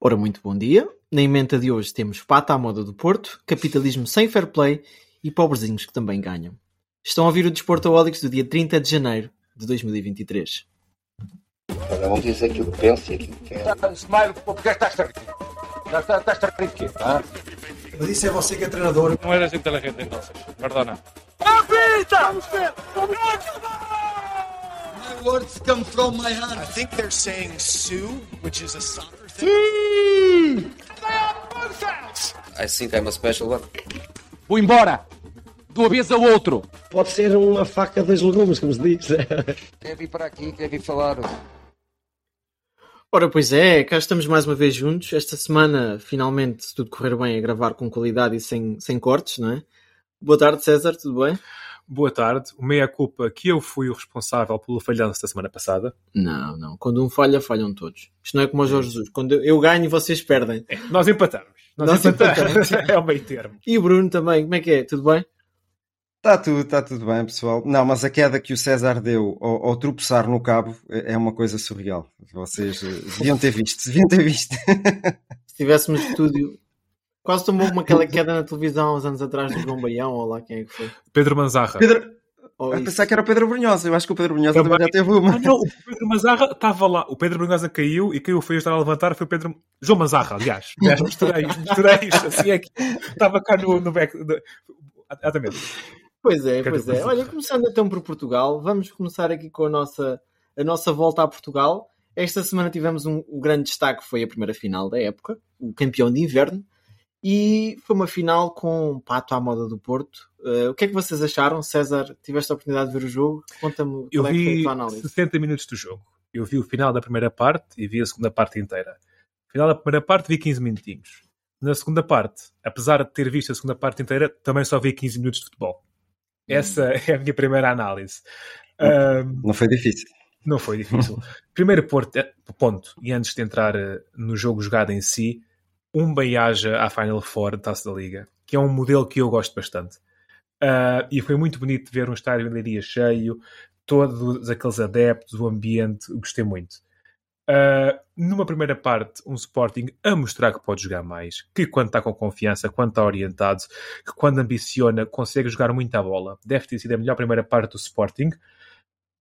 Ora, muito bom dia. Na emenda de hoje temos pata à moda do Porto, capitalismo sem fair play e pobrezinhos que também ganham. Estão a ouvir o Desporto Desportaólicos do dia 30 de janeiro de 2023. Cada um diz aquilo que pensa e aquilo que quer. Smile, porque estás a rir? Estás a rir de quê? Mas isso é você que é treinador. Não eres inteligente entonces, perdona. Apita! My words come from my heart. I think they're saying Sue, which is a soccer thing. I think I'm a special one. Vou embora! De uma vez ao outro! Pode ser uma faca dos legumes, como se diz. Quer vir para aqui, quer vir falar. Ora, pois é, cá estamos mais uma vez juntos. Esta semana, finalmente, se tudo correr bem, a gravar com qualidade e sem, sem cortes, não é? Boa tarde, César, tudo bem? Boa tarde. O meia-culpa que eu fui o responsável pelo falhanço da semana passada. Não, não. Quando um falha, falham todos. Isto não é como o Jorge Jesus. Quando eu ganho, e vocês perdem. É, nós empatamos. Nós, Nós empatamos. é o meio termo. E o Bruno também, como é que é? Tudo bem? Está tudo, está tudo bem, pessoal. Não, mas a queda que o César deu ao, ao tropeçar no cabo é é uma coisa surreal. Vocês eh, deviam ter visto, deviam ter visto. Se tivéssemos estúdio. Quase tomou uma aquela queda na televisão há uns anos atrás do João Baião, ou lá quem é que foi. Pedro Manzarra. Pedro, Ou a pensar que era o Pedro Brunhosa. Eu acho que o Pedro Brunhosa também, Também. já teve uma. Ah, não, o Pedro Manzarra estava lá. O Pedro Brunhosa caiu e quem o fez estar a levantar foi o Pedro. João Manzarra, aliás. aliás misturei, misturei isto. Assim é que estava cá no, no back. no- Exatamente. Pois é, Quer pois é. Olha, começando então por Portugal, vamos começar aqui com a nossa, a nossa volta a Portugal. Esta semana tivemos um, o grande destaque, foi a primeira final da época, o campeão de inverno, e foi uma final com um pato à moda do Porto. Eh, o que é que vocês acharam? César, tiveste a oportunidade de ver o jogo? Conta-me Eu qual é que foi a vi tua análise. 60 minutos do jogo. Eu vi o final da primeira parte e vi a segunda parte inteira. No final da primeira parte vi 15 minutinhos. Na segunda parte, apesar de ter visto a segunda parte inteira, também só vi 15 minutos de futebol. Essa é a minha primeira análise. Ahm, Não foi difícil. não foi difícil. Primeiro porto- eh, ponto, e antes de entrar eh, no jogo jogado em si, um bem-aja à Final Four da Taça da Liga, que é um modelo que eu gosto bastante. Ah, e foi muito bonito ver um estádio em Leiria cheio, todos aqueles adeptos, o ambiente, gostei muito. Ah, numa primeira parte, um Sporting a mostrar que pode jogar mais, que quando está com confiança, quando está orientado, que quando ambiciona, consegue jogar muita bola. Deve ter sido a melhor primeira parte do Sporting.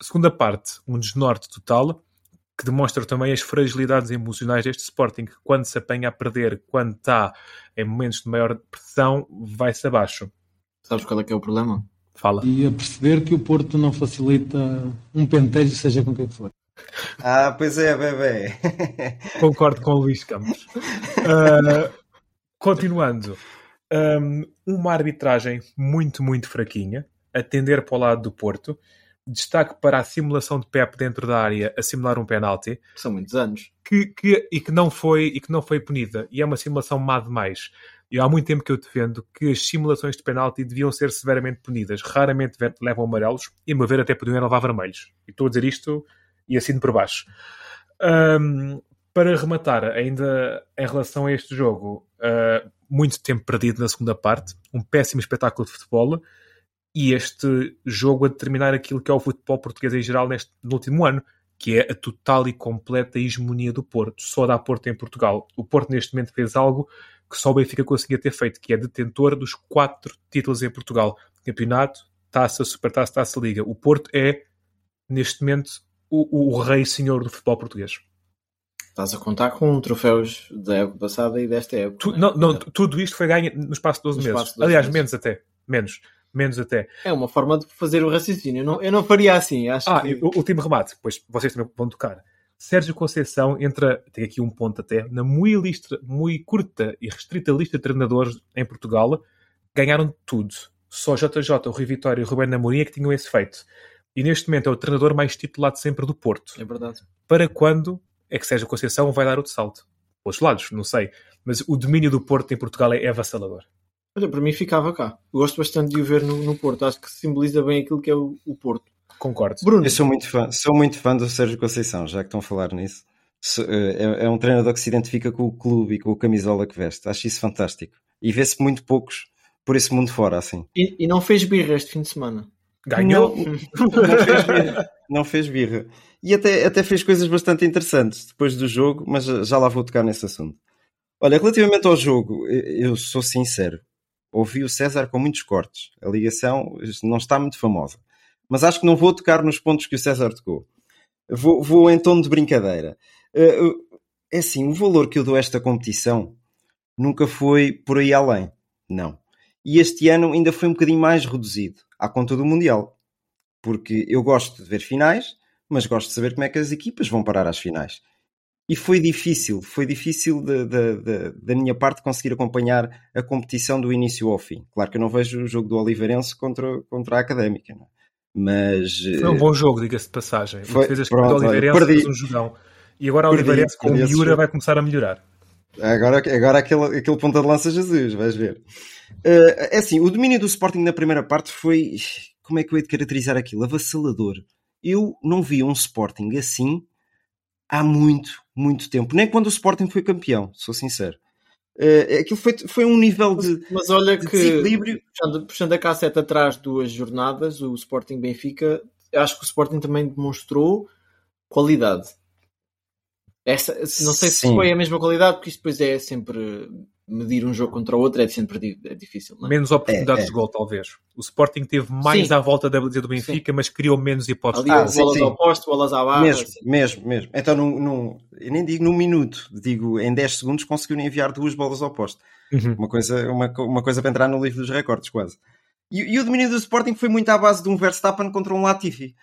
Segunda parte, um desnorte total, que demonstra também as fragilidades emocionais deste Sporting, que quando se apanha a perder, quando está em momentos de maior pressão, vai-se abaixo. Sabes qual é que é o problema? Fala. E a perceber que o Porto não facilita um pentejo, seja com quem for. Ah, pois é, bebê. Concordo com o Luís Campos. Ah, continuando, Um, uma arbitragem muito, muito fraquinha, a tender para o lado do Porto. Destaque para a simulação de Pep dentro da área a simular um penalti São muitos anos. que, que- e, que não foi, e que não foi punida. E é uma simulação má demais. E há muito tempo que eu defendo que as simulações de penalti deviam ser severamente punidas. Raramente levam amarelos e, a meu ver, até podiam levar vermelhos. E estou a dizer isto e assim por baixo. Ahm, para rematar, ainda em relação a este jogo, ah, muito tempo perdido na segunda parte, um péssimo espetáculo de futebol e este jogo a determinar aquilo que é o futebol português em geral neste, no último ano, que é a total e completa hegemonia do Porto. Só dá Porto em Portugal. O Porto neste momento fez algo que só o Benfica conseguia ter feito, que é detentor dos quatro títulos em Portugal. Campeonato, Taça, Supertaça, Taça Liga. O Porto é, neste momento, o, o rei senhor do futebol português. Estás a contar com troféus da época passada e desta época. Tu- é? não, não, tudo isto foi ganho no espaço de 12 No meses. de 12 Aliás, meses. menos até. Menos. Menos até. É uma forma de fazer o raciocínio. Eu não, eu não faria assim. Acho Ah, que... o último remate, pois vocês também vão tocar. Sérgio Conceição entra, tem aqui um ponto até, na muito, lista, muito curta e restrita lista de treinadores em Portugal, ganharam tudo. Só JJ, o Rui Vitória e o Rubén Amorim é que tinham esse feito. E neste momento é o treinador mais titulado sempre do Porto. É verdade. Para quando é que Sérgio Conceição vai dar outro salto? Pelos lados, não sei. Mas o domínio do Porto em Portugal é avassalador. Olha, para mim ficava cá. Eu gosto bastante de o ver no, no Porto. Acho que simboliza bem aquilo que é o, o Porto. Concordo. Bruno, Eu sou muito fã, sou muito fã do Sérgio Conceição, já que estão a falar nisso. So- É, é um treinador que se identifica com o clube e com a camisola que veste. Acho isso fantástico. E vê-se muito poucos por esse mundo fora, assim. e, e não fez birra este fim de semana. Ganhou. Não, não fez birra. Não fez birra. e até, até fez coisas bastante interessantes depois do jogo, mas já lá vou tocar nesse assunto. Olha, relativamente ao jogo, eu sou sincero, ouvi o César com muitos cortes. A ligação não está muito famosa. Mas acho que não vou tocar nos pontos que o César tocou. Vou, vou em tom de brincadeira. Eh, é assim, o valor que eu dou a esta competição nunca foi por aí além. Não. E este ano ainda foi um bocadinho mais reduzido, à conta do Mundial. Porque eu gosto de ver finais, mas gosto de saber como é que as equipas vão parar às finais. E foi difícil, foi difícil de, de, de, da minha parte conseguir acompanhar a competição do início ao fim. Claro que eu não vejo o jogo do Oliveirense contra, contra a Académica, não? É? mas... Foi um bom jogo, diga-se de passagem. Foi, defesas pronto, do Oliveirense fez um jogão. E agora o Oliveirense com o Miura vai começar a melhorar. Agora, agora aquele, aquele ponta de lança Jesus, vais ver. Uh, é assim, o domínio do Sporting na primeira parte foi... Como é que eu ia de caracterizar aquilo? Avassalador. Eu não vi um Sporting assim há muito, muito tempo. Nem quando o Sporting foi campeão, sou sincero. Uh, aquilo foi, foi um nível de, mas, olha de que, desequilíbrio. Puxando, puxando a casseta atrás duas jornadas, o Sporting Benfica, acho que o Sporting também demonstrou qualidade. Essa, não sei Sim. se foi a mesma qualidade, porque isso depois é sempre medir um jogo contra o outro é sempre é difícil. É? Menos oportunidades é, é. de gol, talvez. O Sporting teve mais sim. à volta da baliza do Benfica, sim. mas criou menos hipóteses. Ali, ah, sim, bolas ao posto, bolas à barra. Mesmo, assim. mesmo, mesmo. Então, num, num, eu nem digo num minuto, digo em 10 segundos conseguiram enviar duas bolas ao posto. Uhum. Uma, coisa, uma, uma coisa para entrar no livro dos recordes, quase. E, e o domínio do Sporting foi muito à base de um Verstappen contra um Latifi.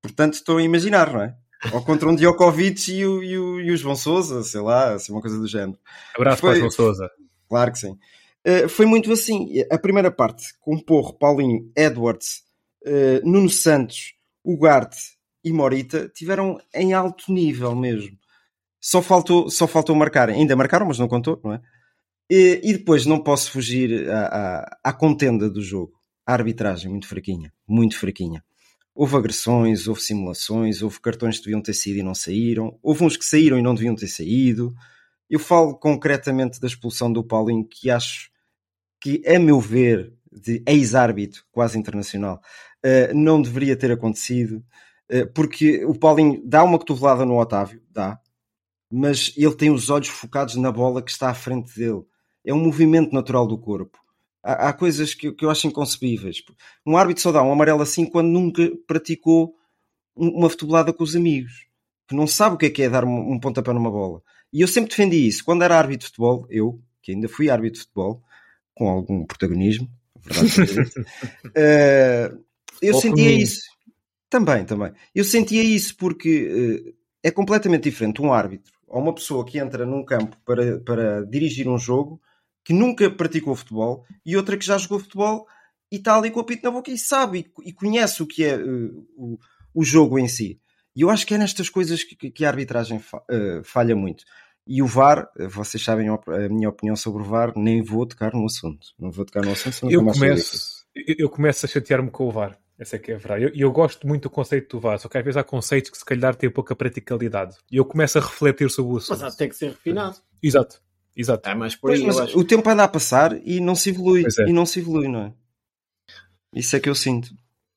Portanto, estou a imaginar, não é? Ou contra um Djokovic e o, e o, e o João Sousa, sei lá, assim, uma coisa do género. Abraço foi, para o João Sousa. Claro que sim. Uh, foi muito assim. A primeira parte, com Porro, Paulinho, Edwards, uh, Nuno Santos, Ugarte e Morita, tiveram em alto nível mesmo. Só faltou, só faltou marcar. Ainda marcaram, mas não contou, não é? E, e depois não posso fugir à, contenda do jogo. A arbitragem muito fraquinha, muito fraquinha. Houve agressões, houve simulações, houve cartões que deviam ter saído e não saíram, houve uns que saíram e não deviam ter saído. Eu falo concretamente da expulsão do Paulinho, que acho que, a meu ver, de ex-árbitro quase internacional, uh, não deveria ter acontecido, uh, porque o Paulinho dá uma cotovelada no Otávio, dá, mas ele tem os olhos focados na bola que está à frente dele. É um movimento natural do corpo. Há, há coisas que, que, eu acho inconcebíveis. Um árbitro só dá um amarelo assim quando nunca praticou uma futebolada com os amigos, que não sabe o que é que é dar um, um pontapé numa bola. E eu sempre defendi isso. Quando era árbitro de futebol, eu, que ainda fui árbitro de futebol, com algum protagonismo, verdade uh, eu Ou sentia comigo. isso. Também, também. Eu sentia isso porque uh, é completamente diferente um árbitro ou uma pessoa que entra num campo para, para dirigir um jogo que nunca praticou futebol e outra que já jogou futebol e está ali com o apito na boca e sabe e, e conhece o que é uh, o, o jogo em si. E eu acho que é nestas coisas que, que a arbitragem fa, uh, falha muito. E o VAR, vocês sabem a minha opinião sobre o VAR, nem vou tocar no assunto. Não vou tocar no assunto. Eu começo, eu começo a chatear-me com o VAR. Essa é que é a verdade. E eu, eu, gosto muito do conceito do VAR, só que às vezes há conceitos que se calhar têm pouca praticalidade. E eu começo a refletir sobre o assunto. Mas tem que ser refinado. Exato. Exato. É mais por aí, pois, mas o tempo anda a passar e não se evolui. É. E não se evolui, não é? Isso é que eu sinto.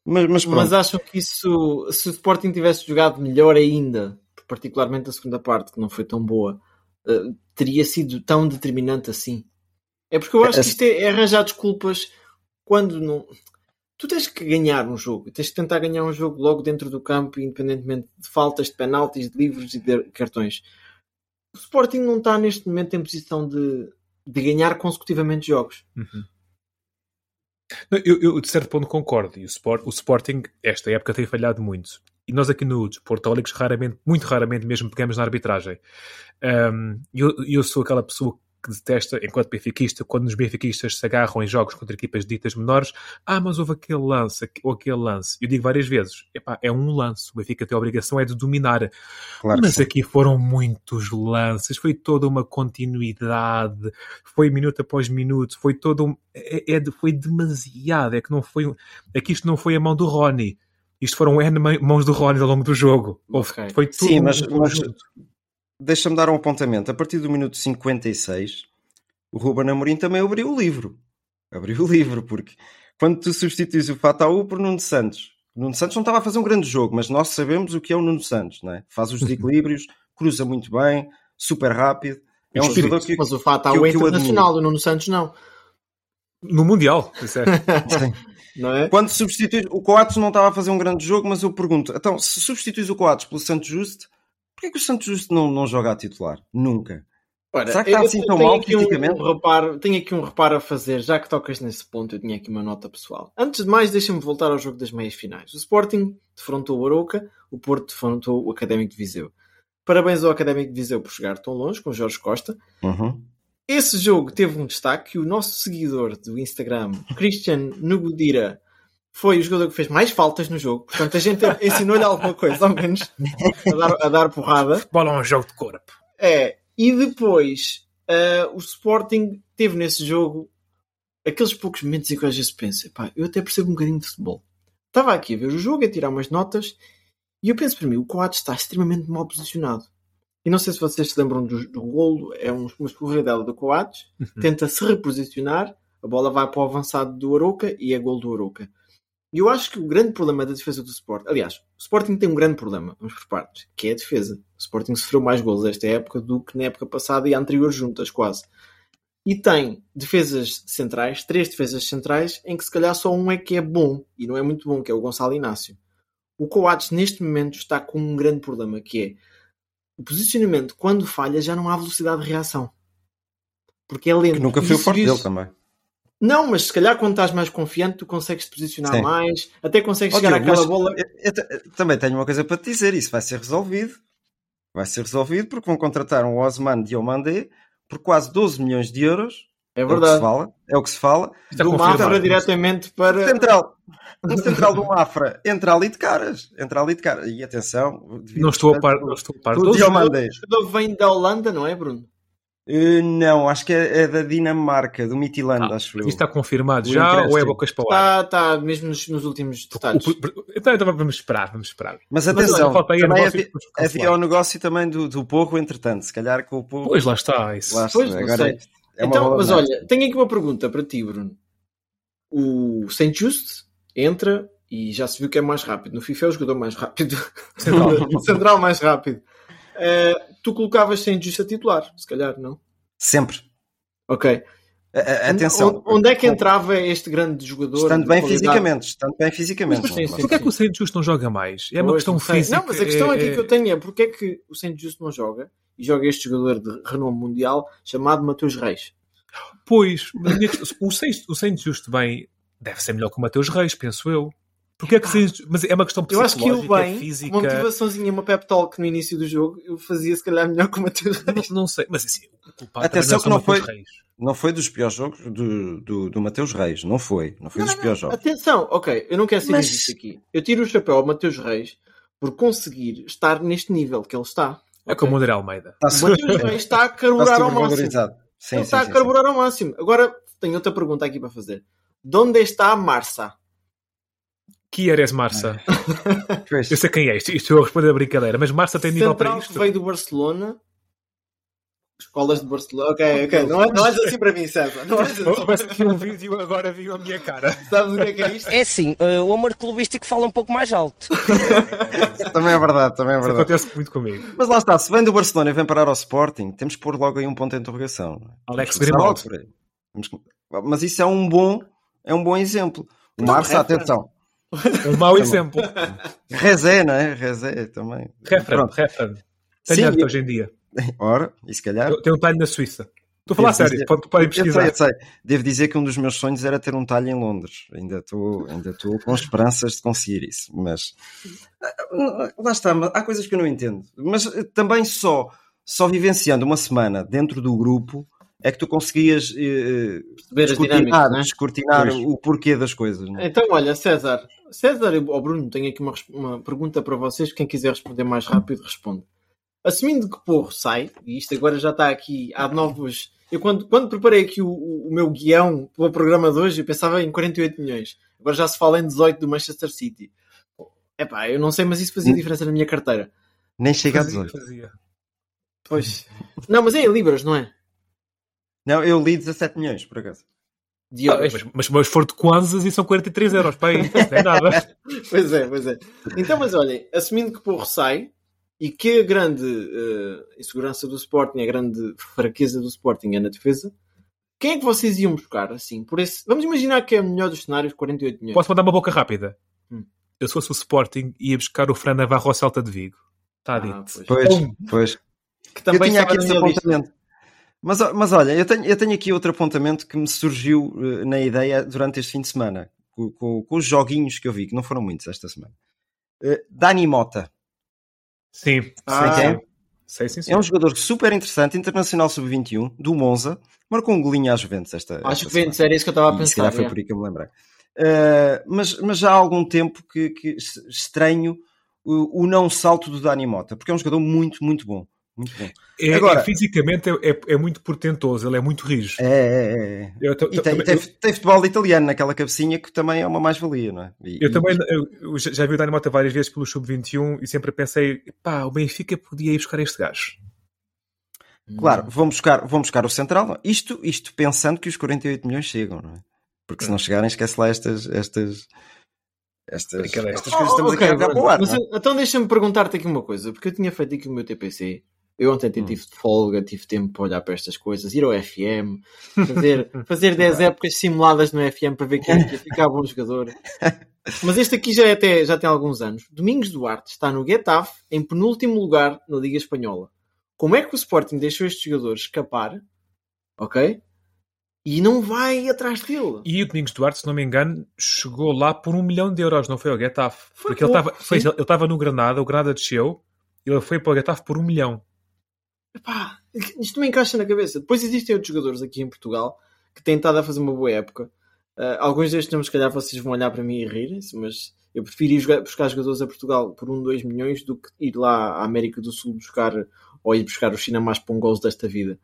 Mas, mas, mas acham que isso, se o Sporting tivesse jogado melhor ainda, particularmente a segunda parte, que não foi tão boa, uh, teria sido tão determinante assim? É porque eu acho que isto é, é arranjar desculpas quando não. Tu tens que ganhar um jogo, tens que tentar ganhar um jogo logo dentro do campo, independentemente de faltas, de penaltis, de livros e de cartões. O Sporting não está neste momento em posição de, de ganhar consecutivamente jogos. Uhum. Eu, eu, de certo ponto, concordo. E o, Sport, o Sporting, esta época, tem falhado muito. E nós aqui no Desportólicos, raramente, muito raramente mesmo, pegamos na arbitragem. Um, eu, eu sou aquela pessoa que detesta, enquanto benfiquista, quando os benfiquistas se agarram em jogos contra equipas ditas menores, ah, mas houve aquele lance, ou aquele lance. Eu digo várias vezes, epá, é um lance, o Benfica tem a obrigação é de dominar. Claro mas aqui foram muitos lances, foi toda uma continuidade, foi minuto após minuto, foi todo um, é, é, foi demasiado, é que não foi, é que isto não foi a mão do Rony. Isto foram N mãos do Rony ao longo do jogo. Okay. Foi tudo Sim, mas, mas deixa-me dar um apontamento. A partir do minuto 56, o Ruben Amorim também abriu o livro. Abriu o livro, porque quando tu substituís o Fataú por Nuno Santos, O Nuno Santos não estava a fazer um grande jogo, mas nós sabemos o que é o Nuno Santos, não é? Faz os desequilíbrios, cruza muito bem, super rápido. É um jogador que, mas o o que eu internacional do Nuno Santos, não. No Mundial, isso é. Sim. Não é? Quando substitui o Coates não estava a fazer um grande jogo, mas eu pergunto, então, se substituís o Coates pelo Santos Justo, porquê que o Santos Justo não, não joga a titular? Nunca. Ora, Será que está assim tão mal aqui um-? Um, reparo, tenho aqui um reparo a fazer, já que tocas nesse ponto, eu tinha aqui uma nota pessoal. Antes de mais, deixa-me voltar ao jogo das meias finais. O Sporting defrontou o Aroca, o Porto defrontou o Académico de Viseu. Parabéns ao Académico de Viseu por chegar tão longe com o Jorge Costa. Uhum. Esse jogo teve um destaque o nosso seguidor do Instagram, Christian Nugudira, foi o jogador que fez mais faltas no jogo. Portanto, a gente ensinou-lhe alguma coisa, ao menos, a dar, a dar porrada. Bola é um jogo de corpo. É, e depois ah, o Sporting teve nesse jogo aqueles poucos momentos em que às vezes penso, pá, eu até percebo um bocadinho de futebol. Estava aqui a ver o jogo, a tirar umas notas, e eu penso para mim, o Coates está extremamente mal posicionado. E não sei se vocês se lembram do, do golo, é um- uma escorredela do Coates, tenta se reposicionar, a bola vai para o avançado do Aroca e é gol do Aroca. E eu acho que o grande problema da defesa do Sporting, aliás, o Sporting tem um grande problema, vamos por partes, que é a defesa. O Sporting sofreu mais gols esta época do que na época passada e anterior juntas, quase. E tem defesas centrais, três defesas centrais, em que se calhar só um é que é bom, e não é muito bom, que é o Gonçalo Inácio. O Coates, neste momento, está com um grande problema, que é o posicionamento, quando falha, já não há velocidade de reação. Porque é lento. Que nunca foi o forte dele também. Não, mas se calhar quando estás mais confiante, tu consegues te posicionar Sim. mais, até consegues Ó, chegar Diogo, àquela bola. eu- eu eu também tenho uma coisa para te dizer, isso vai ser resolvido. Vai ser resolvido porque vão contratar um Osman Diomandé por quase 12 milhões de euros. É É o que se verdade. fala. É o que se fala. Está Do confirmado. Mafra diretamente para. Central. Um central do Mafra entra ali de caras. Entra ali de caras. E atenção. Não estou a par. Não estou a par. O Todos- Diomandé. O jogador vem da Holanda, não é, Bruno? Eh, não, acho que é, é da Dinamarca, do Midtjylland, Ah, acho eu. Isto está confirmado O já ou é bocas para o ar? Está, está mesmo nos, nos últimos detalhes. O- o- Então, então vamos esperar, vamos esperar. Mas Mas atenção, olha, falta aí também negócio havia, havia o negócio também do, do Porro, entretanto. Se calhar com o Porro. Pois lá está. Isso. Lá está, Pois, não agora sei. É então, mas olha, tenho aqui uma pergunta para ti, Bruno. O Saint Just entra e já se viu que é mais rápido. No FIFA é o jogador mais rápido. Central. O Central mais rápido. Eh, tu colocavas Saint Just a titular, se calhar, não? Sempre. Ok. A- Atenção. Onde, é que entrava este grande jogador? Estando bem qualidade? fisicamente. Estando bem fisicamente. Mas, é? sim. Porquê é que o Saint Justo não joga mais? É uma Pois, questão física. Não, mas a questão é- aqui que eu tenho é porque é que o Saint Just não joga e joga este jogador de renome mundial chamado Mateus Reis. Pois, o Saint- o Saint Justo bem deve ser melhor que o Mateus Reis, penso eu. Porque é que Saint- mas é uma questão Eu acho que psicológica, bem, física. uma motivaçãozinha, uma pep talk no início do jogo, eu fazia se calhar melhor com o Mateus Reis. Não, não sei, mas assim, o culpado Atenção também que não é o foi- Reis. Não foi dos piores jogos do, do, do Mateus Reis. Não foi. Não foi Não, dos não, piores não. jogos. Atenção, ok, eu não quero ser Mas- injusto aqui. Eu tiro o chapéu ao Mateus Reis por conseguir estar neste nível que ele está. É como o André Almeida. Está Reis está a carburar ao máximo. Sim, ele sim, está sim, a carburar ao máximo. Agora, tenho outra pergunta aqui para fazer. De onde está a Marça? Quieres Marça? sim. Pois. Eu sei quem é isto. Isto eu a responder a brincadeira, mas Marça tem nível para Central isto. que veio do Barcelona. Escolas de Barcelona. Ok, ok. Não, não olhes assim para mim, César. Não olhes assim. Mas aqui um vídeo agora viu a minha cara. Sabes o que é que é isto? É assim, eh, o amor clubístico fala um pouco mais alto. Também é verdade, também é Isso verdade. acontece muito comigo. Mas lá está, se vem do Barcelona e vem parar ao Sporting, temos que pôr logo aí um ponto de interrogação. é? Alex Grimaldo. Mas isso é um bom, é um bom exemplo. O Marça, reference. atenção. Um mau exemplo. Rezé, não é? Rezé também. Referen, Pronto. referen. Sim, Tenho hoje em dia. Ora, e se calhar. Eu tenho um talho na Suíça. Estou a falar Devo sério, dizer- pode- podem Eu sei, pesquisar. eu sei. Devo dizer que um dos meus sonhos era ter um talho em Londres. Ainda estou ainda estou com esperanças de conseguir isso. Mas ah, lá está, mas há coisas que eu não entendo. Mas eh, também só, só vivenciando uma semana dentro do grupo é que tu conseguias eh, Ver as descortinar, dinâmicas, né? descortinar o porquê das coisas. não é? Então, olha, César. César ou Bruno, tenho aqui uma, uma pergunta para vocês. Quem quiser responder mais rápido, responde. Assumindo que Porro sai, e isto agora já está aqui, há novos. Eu, quando, quando preparei aqui o, o- meu guião para o programa de hoje, eu pensava em 48 milhões. Agora já se fala em 18 do Manchester City. Epá, eu não sei, mas isso fazia diferença na minha carteira. Nem chega a Fazia, 18. fazia. Pois. Não, mas é em Libras, não é? Não, eu li 17 milhões, por acaso. Ah, mas, mas, mas for de Kwanzas e são 43 euros. Pá, aí, não é nada. pois é, pois é. Então, mas olhem, assumindo que Porro sai e que a grande uh, insegurança do Sporting, a grande fraqueza do Sporting é na defesa, quem é que vocês iam buscar assim? Por esse... Vamos imaginar que é o melhor dos cenários, 48 milhões. Posso mandar uma boca rápida? Hum. Eu se fosse o Sporting ia buscar o Fran Navarro ao Celta de Vigo. Está Ah, dito. Pois, pois. Que Eu também tinha estava aqui esse lista. apontamento. Mas, mas olha, eu tenho, eu tenho aqui outro apontamento que me surgiu eh, na ideia durante este fim de semana, com, com- com os joguinhos que eu vi, que não foram muitos esta semana. Eh, Dani Mota. Sim. Ah, Sei quem é? Sei sim, sim. É um jogador super interessante, internacional sub-21, do Monza, marcou um golinho às Juventus esta, Acho esta que Ventos era isso que eu estava a E se calhar pensar. foi é. por aí que eu me lembrei. Uh, mas, mas já há algum tempo que, que es- estranho o, o não salto do Dani Mota, porque é um jogador muito, muito bom. Muito bom. É, Agora- é fisicamente é, é- é muito portentoso, ele é muito rijo. É, é, é. Eu, ta- E tem, também- tem, tem futebol italiano naquela cabecinha que também é uma mais-valia, não é? E- Eu e- também eu, eu já vi o Dani Mota várias vezes pelo Sub-21 e sempre pensei, pá, o Benfica podia ir buscar este gajo. Claro, vão buscar, vão buscar o Central. é? Isto, isto pensando que os 48 milhões chegam, não é? Porque se não chegarem, esquece lá estas. estas estas, estas coisas que estamos Oh, ok, aqui a jogar para o ar. mas é? eu- então deixa-me perguntar-te aqui uma coisa, porque eu tinha feito aqui o meu TPC. Eu ontem até Hum. tive de folga, tive tempo para olhar para estas coisas, ir ao FM, fazer, fazer 10 épocas simuladas no FM para ver quem é ficar bom jogador. Mas este aqui já, é até, já tem alguns anos. Domingos Duarte está no Getafe, em penúltimo lugar na Liga Espanhola. Como é que o Sporting deixou este jogador escapar? Ok? E não vai atrás dele. E o Domingos Duarte, se não me engano, chegou lá por um milhão de euros, não foi ao Getafe. Foi Porque ele pouco, ele estava no Granada, o Granada desceu, e ele foi para o Getafe por um milhão. Epá, isto me encaixa na cabeça. Depois existem outros jogadores aqui em Portugal que têm estado a fazer uma boa época. Ah, alguns destes nomes, se calhar, vocês vão olhar para mim e rirem-se, mas eu prefiro ir jogar- buscar jogadores a Portugal por um, dois milhões do que ir lá à América do Sul buscar ou ir buscar os China mais pongosos desta vida.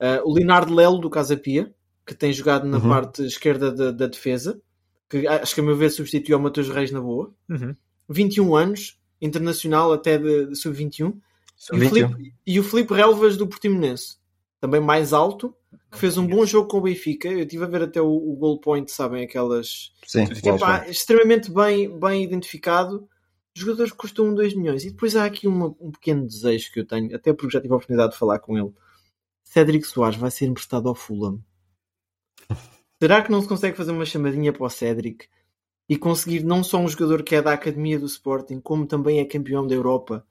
Ah, o Leonardo Lelo, do Casa Pia, que tem jogado na Uhum. parte esquerda da, da defesa, que acho que, a meu ver, substituiu ao Matheus Reis na boa. Uhum. 21 anos, internacional até de, de sub-21. E o, 21. Filipe, e o Filipe Relvas do Portimonense, também mais alto, que fez um bom jogo com o Benfica. Eu estive a ver até o, o goal point, sabem? Aquelas. Sim, Epá, extremamente bem, bem identificado. Jogadores que custam 2 milhões. E depois há aqui uma- um pequeno desejo que eu tenho, até porque já tive a oportunidade de falar com ele. Cédric Soares vai ser emprestado ao Fulham. Será que não se consegue fazer uma chamadinha para o Cédric e conseguir não só um jogador que é da Academia do Sporting, como também é campeão da Europa,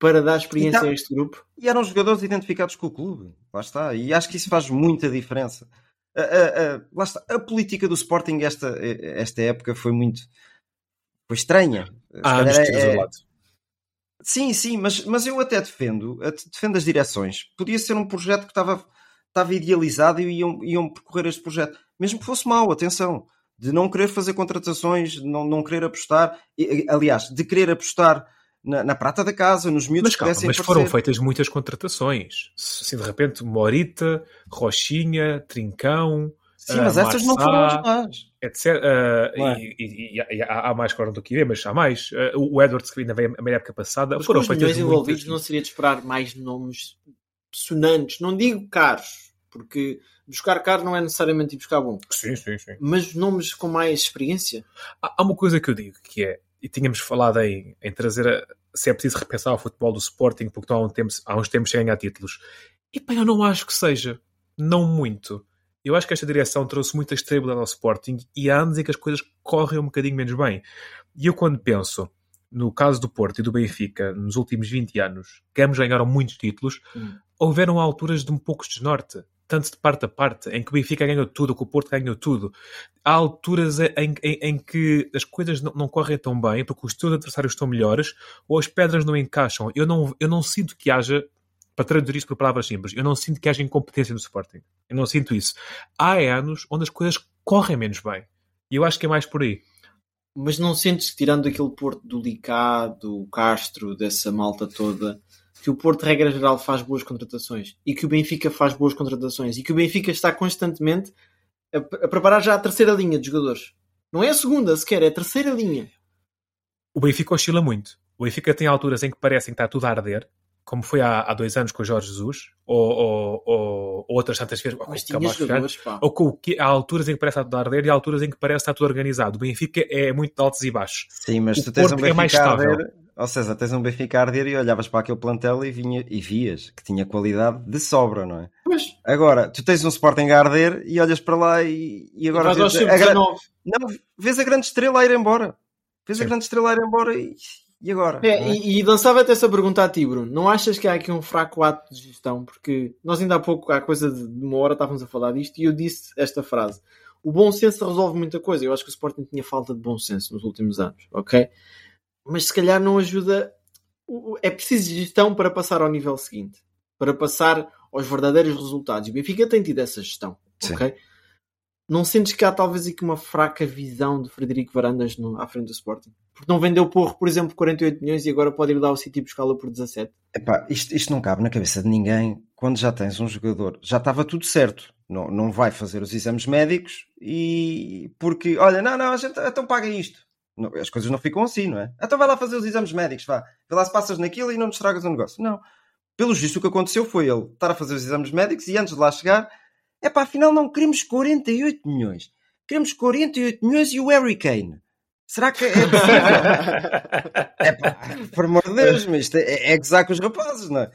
para dar experiência Então- a este grupo? E eram jogadores identificados com o clube. Lá está. E acho que isso faz muita diferença. A, a- a- lá está. A política do Sporting esta, esta época foi muito. Foi estranha. Há calhar anos é- tiros é- ao lado. Sim, sim, mas, mas eu até defendo, defendo as direções. Podia ser um projeto que estava, estava idealizado e iam, iam percorrer este projeto. Mesmo que fosse mau, atenção. De não querer fazer contratações, de não, não querer apostar. e, Aliás, de querer apostar na, na prata da casa, nos miúdos Mas que calma, mas foram feitas muitas contratações. Assim, de repente, Morita, Rochinha, Trincão, Sim, mas ah, essas não foram as más. etc. Não é? e, e- e- e há há mais que agora não estou aqui a ver, mas há mais. Ah, o Edwards, que ainda veio a meia época passada, Mas foram os feitas milhões envolvidos muitas. não seria de esperar mais nomes sonantes. Não digo caros, porque buscar caro não é necessariamente ir buscar bom. Sim, sim, sim. Mas nomes com mais experiência. Há há uma coisa que eu digo, que é, e tínhamos falado em, em trazer a, se é preciso repensar o futebol do Sporting, porque estão há, um tempo, há uns tempos sem ganhar títulos. E pá, eu não acho que seja. Não muito. Eu acho que esta direção trouxe muita estabilidade ao Sporting e há anos em que as coisas correm um bocadinho menos bem. E eu quando penso no caso do Porto e do Benfica, nos últimos 20 anos, que ambos ganharam muitos títulos, Hum. houveram alturas de um pouco de desnorte. Tanto de parte a parte, em que o Benfica ganhou tudo, que o Porto ganhou tudo. Há alturas em, em- em que as coisas não, não correm tão bem, porque os teus adversários estão melhores, ou as pedras não encaixam. Eu não, eu não sinto que haja, para traduzir isto por palavras simples, eu não sinto que haja incompetência no Sporting. Eu não sinto isso. Há anos onde as coisas correm menos bem. E eu acho que é mais por aí. Mas não sentes que, tirando aquele Porto do Licá, do Castro, dessa malta toda, que o Porto, regra geral, faz boas contratações e que o Benfica faz boas contratações e que o Benfica está constantemente a, a preparar já a terceira linha de jogadores. Não é a segunda sequer, é a terceira linha. O Benfica oscila muito. O Benfica tem alturas em que parecem que está tudo a arder, como foi há, há dois anos com o Jorge Jesus, ou, ou, ou, ou outras tantas vezes, ou com Mas o tinha jogadores, ou com o que há alturas em que parece estar tudo a arder e há alturas em que parece estar tudo organizado. O Benfica é muito de altos e baixos. Sim, mas O tu tens um Porto é mais Benfica a estável. arder, ou seja, tens um Benfica a arder e olhavas para aquele plantel e, vinha, e vias que tinha qualidade de sobra, não é? Pois. Agora, tu tens um Sporting a arder e olhas para lá e, e agora vês, a, gra- sub-19. não, vês a grande estrela a ir embora. Vês a Sim. grande estrela a ir embora e, e agora? É, é? e, e lançava-te essa pergunta a ti, Bruno. Não achas que há aqui um fraco ato de gestão? Porque nós ainda há pouco, há coisa de uma hora, estávamos a falar disto e eu disse esta frase. O bom senso resolve muita coisa. Eu acho que o Sporting tinha falta de bom senso nos últimos anos, ok? Mas se calhar não ajuda. É preciso gestão para passar ao nível seguinte. Para passar aos verdadeiros resultados. E o Benfica tem tido essa gestão, Sim. ok? Não sentes que há talvez aqui uma fraca visão de Frederico Varandas no- à frente do Sporting? Porque não vendeu Porro, por exemplo, 48 milhões e agora pode ir dar ao City buscá-lo por 17. Epá, isto, isto não cabe na cabeça de ninguém quando já tens um jogador. Já estava tudo certo. Não, não vai fazer os exames médicos e porque, olha, não, não, a gente, então paga isto. Não, as coisas não ficam assim, não é? Então vai lá fazer os exames médicos, vá. Vê lá se passas naquilo e não nos estragas o negócio. Não. Pelo visto, o que aconteceu foi ele estar a fazer os exames médicos e antes de lá chegar, é pá, afinal não queremos 48 milhões. Queremos 48 milhões e o Harry Kane. Será que é possível? É pá, por amor de Deus, mas isto é, é gozar com os rapazes, não é?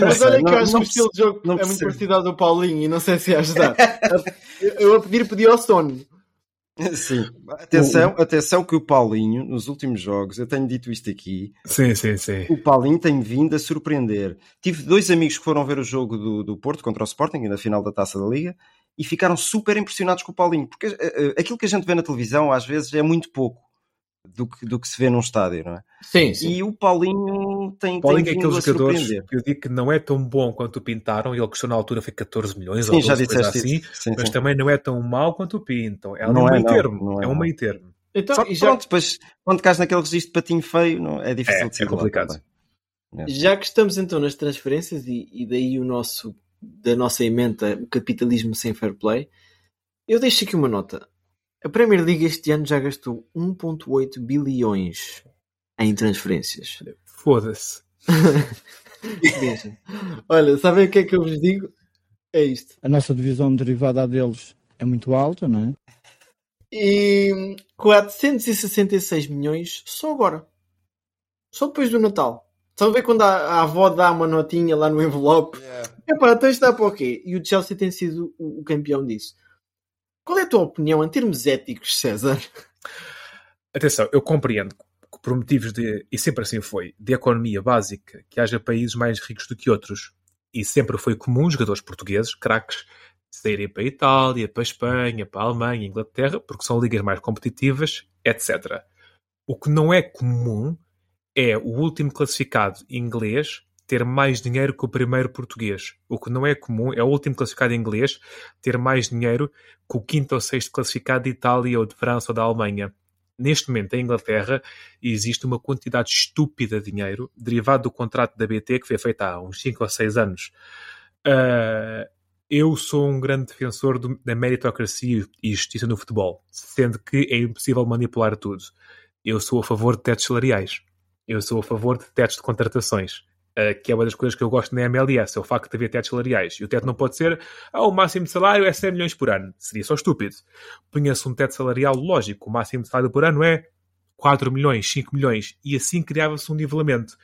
Mas olha que não- eu acho que não o estilo de jogo não é muito parecido ao do Paulinho e não sei se ia ajudar. eu a pedir pedi ao sono. Sim. Atenção, atenção que o Paulinho, nos últimos jogos, eu tenho dito isto aqui, Sim, sim, sim. o Paulinho tem vindo a surpreender. Tive dois amigos que foram ver o jogo do, do Porto contra o Sporting, na final da Taça da Liga, e ficaram super impressionados com o Paulinho, porque eh, aquilo que a gente vê na televisão às vezes é muito pouco do que, do que se vê num estádio, não é? Sim, E o Paulinho tem, Paulinho tem é aqueles a jogadores surpreender. que eu digo que não é tão bom quanto o pintaram, ele custou na altura foi 14 milhões Sim, ou já 12, coisa disseste assim, isso. Sim, mas sim. também não é tão mau quanto o pintam. É Não um é, meio não, termo. não é, é um meio termo. Então, Só que já, pronto, depois quando cais naquele registro de patinho feio, não, é difícil É, de é decidir lá complicado. também. já que estamos então nas transferências e, e daí o nosso da nossa emenda, o capitalismo sem fair play, eu deixo aqui uma nota. A Premier League este ano já gastou 1.8 bilhões em transferências. Foda-se. Olha, sabem o que é que eu vos digo? É isto. A nossa divisão derivada deles é muito alta, não é? E 466 milhões só agora. Só depois do Natal. Estão a ver quando a, a avó dá uma notinha lá no envelope? Epá, então isto dá para o quê? E o Chelsea tem sido o, o campeão disso. Qual é a tua opinião em termos éticos, César? Atenção, eu compreendo que por motivos de, e sempre assim foi, de economia básica, que haja países mais ricos do que outros. E sempre foi comum jogadores portugueses, craques, saírem para a Itália, para a Espanha, para a Alemanha, Inglaterra, porque são ligas mais competitivas, etc. O que não é comum é o último classificado inglês ter mais dinheiro que o primeiro português. O que não é comum é o último classificado inglês ter mais dinheiro que o quinto ou sexto classificado de Itália ou de França ou da Alemanha. Neste momento, em Inglaterra, existe uma quantidade estúpida de dinheiro derivado do contrato da BT que foi feito há uns 5 ou 6 anos. Uh, eu sou um grande defensor do, da meritocracia e justiça no futebol, sendo que é impossível manipular tudo. Eu sou a favor de tetos salariais. Eu sou a favor de tetos de contratações. Uh, que é uma das coisas que eu gosto na MLS, é o facto de haver tetos salariais. E o teto não pode ser, ah, o máximo de salário é 100 milhões por ano. Seria só estúpido. Punha-se um teto salarial lógico. O máximo de salário por ano é 4 milhões, 5 milhões. E assim criava-se um nivelamento.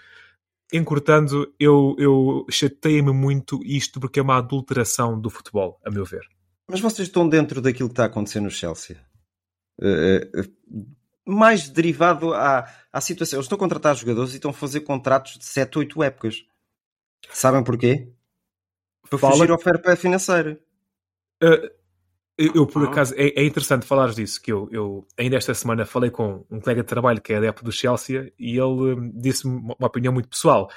Encurtando, eu, eu chateia-me muito isto porque é uma adulteração do futebol, a meu ver. Mas vocês estão dentro daquilo que está a acontecer no Chelsea? Uh, uh, mais derivado à, à situação. Eles estão a contratar jogadores e estão a fazer contratos de 7, 8 épocas. Sabem porquê? Para Fala. fugir ao fair play financeiro. Uh, eu, eu, por Ah. acaso, é, é interessante falares disso, que eu, eu ainda esta semana falei com um colega de trabalho que é adepto do Chelsea e ele hum, disse-me uma, uma opinião muito pessoal,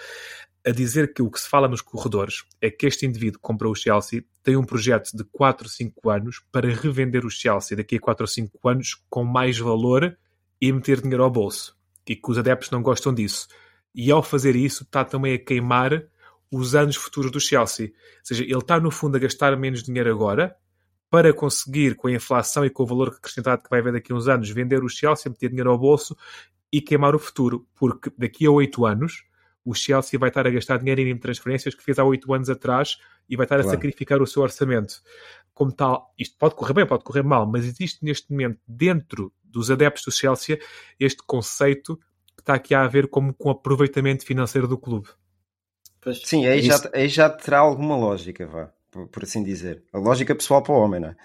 a dizer que o que se fala nos corredores é que este indivíduo que comprou o Chelsea tem um projeto de 4 ou 5 anos para revender o Chelsea daqui a 4 ou 5 anos com mais valor e meter dinheiro ao bolso. E que os adeptos não gostam disso. E ao fazer isso, está também a queimar os anos futuros do Chelsea. Ou seja, ele está no fundo a gastar menos dinheiro agora para conseguir, com a inflação e com o valor acrescentado que vai haver daqui a uns anos, vender o Chelsea, meter dinheiro ao bolso e queimar o futuro. Porque daqui a oito anos, o Chelsea vai estar a gastar dinheiro em transferências que fez há oito anos atrás e vai estar a Claro. sacrificar o seu orçamento. Como tal, isto pode correr bem, pode correr mal, mas existe neste momento, dentro dos adeptos do Chelsea, este conceito que está aqui a ver como com aproveitamento financeiro do clube. Pois, Sim, aí já, isso- aí já terá alguma lógica, vá, por, por assim dizer. A lógica pessoal para o homem, não é?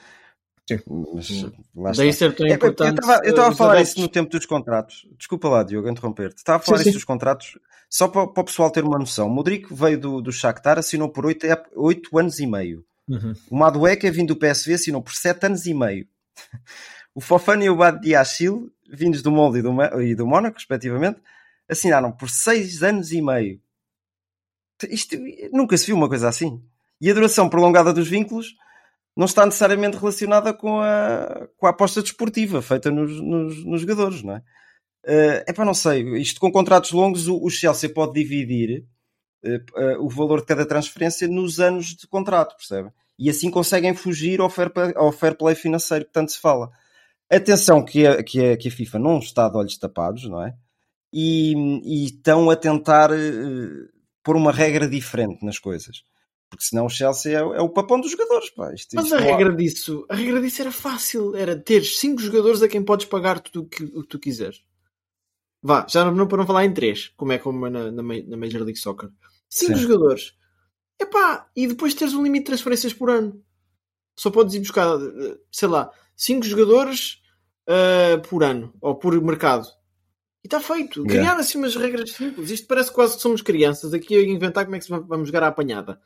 Sim. Mas lá Daí está. ser tão É, eu importante. estava- eu estava a falar adeptos. isso no tempo dos contratos. Desculpa lá, Diogo, interromper-te. Estava a falar Sim, isso sim. dos contratos só para, para o pessoal ter uma noção. O Modric veio do, do Shakhtar, assinou por 8, anos e meio. O Madueca, vindo do PSV, assinou por 7 anos e meio. O Fofana e o Bad Diachil, vindos do Molde e do, e do Mónaco, respectivamente, assinaram por 6 anos e meio. Isto nunca se viu uma coisa assim. E a duração prolongada dos vínculos não está necessariamente relacionada com a, com a aposta desportiva feita nos, nos, nos jogadores, não é? é para não sei, isto com contratos longos, o, o Chelsea pode dividir eh, eh, o valor de cada transferência nos anos de contrato, percebe? E assim conseguem fugir ao fair play, ao fair play financeiro que tanto se fala. Atenção que a, que, a, que a FIFA não está de olhos tapados, não é? E, e estão a tentar eh, pôr uma regra diferente nas coisas. Porque senão o Chelsea é, é o papão dos jogadores. Pá. Isto, Mas isto a não há- regra disso, a regra disso era fácil, era ter cinco jogadores a quem podes pagar tudo o que, o que tu quiseres. Vá, já não para não falar em três, como é como na, na, Ma- na Major League Soccer. Cinco Sim. jogadores. Epá, e depois teres um limite de transferências por ano. Só podes ir buscar, sei lá, cinco jogadores eh, por ano, ou por mercado. E está feito. Yeah. Criar assim umas regras simples. Isto parece quase que somos crianças aqui a inventar como é que vamos jogar à apanhada.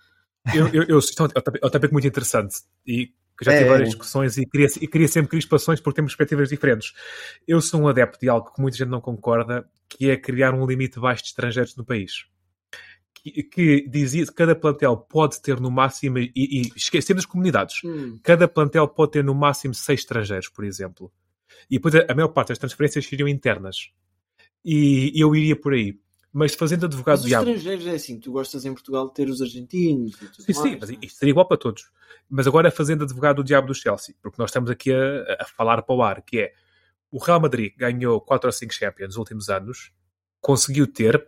Eu, eu, eu, isto é um tópico- é um tópico muito interessante e que já tive é. várias discussões e queria, e queria sempre crispações porque temos perspectivas diferentes. Eu sou um adepto de algo que muita gente não concorda, que é criar um limite baixo de estrangeiros no país. Que, que dizia que cada plantel pode ter no máximo, e, e esquecendo as comunidades, Hum. cada plantel pode ter no máximo seis estrangeiros, por exemplo. E depois a, a maior parte das transferências seriam internas. E eu iria por aí. Mas fazendo advogado Mas os diabo. estrangeiros é assim, tu gostas em Portugal de ter os argentinos e tudo Sim, sim, mais, mas não é? isto seria igual para todos. Mas agora fazendo advogado do diabo do Chelsea, porque nós estamos aqui a, a falar para o ar, que é o Real Madrid ganhou 4 ou 5 Champions nos últimos anos, conseguiu ter,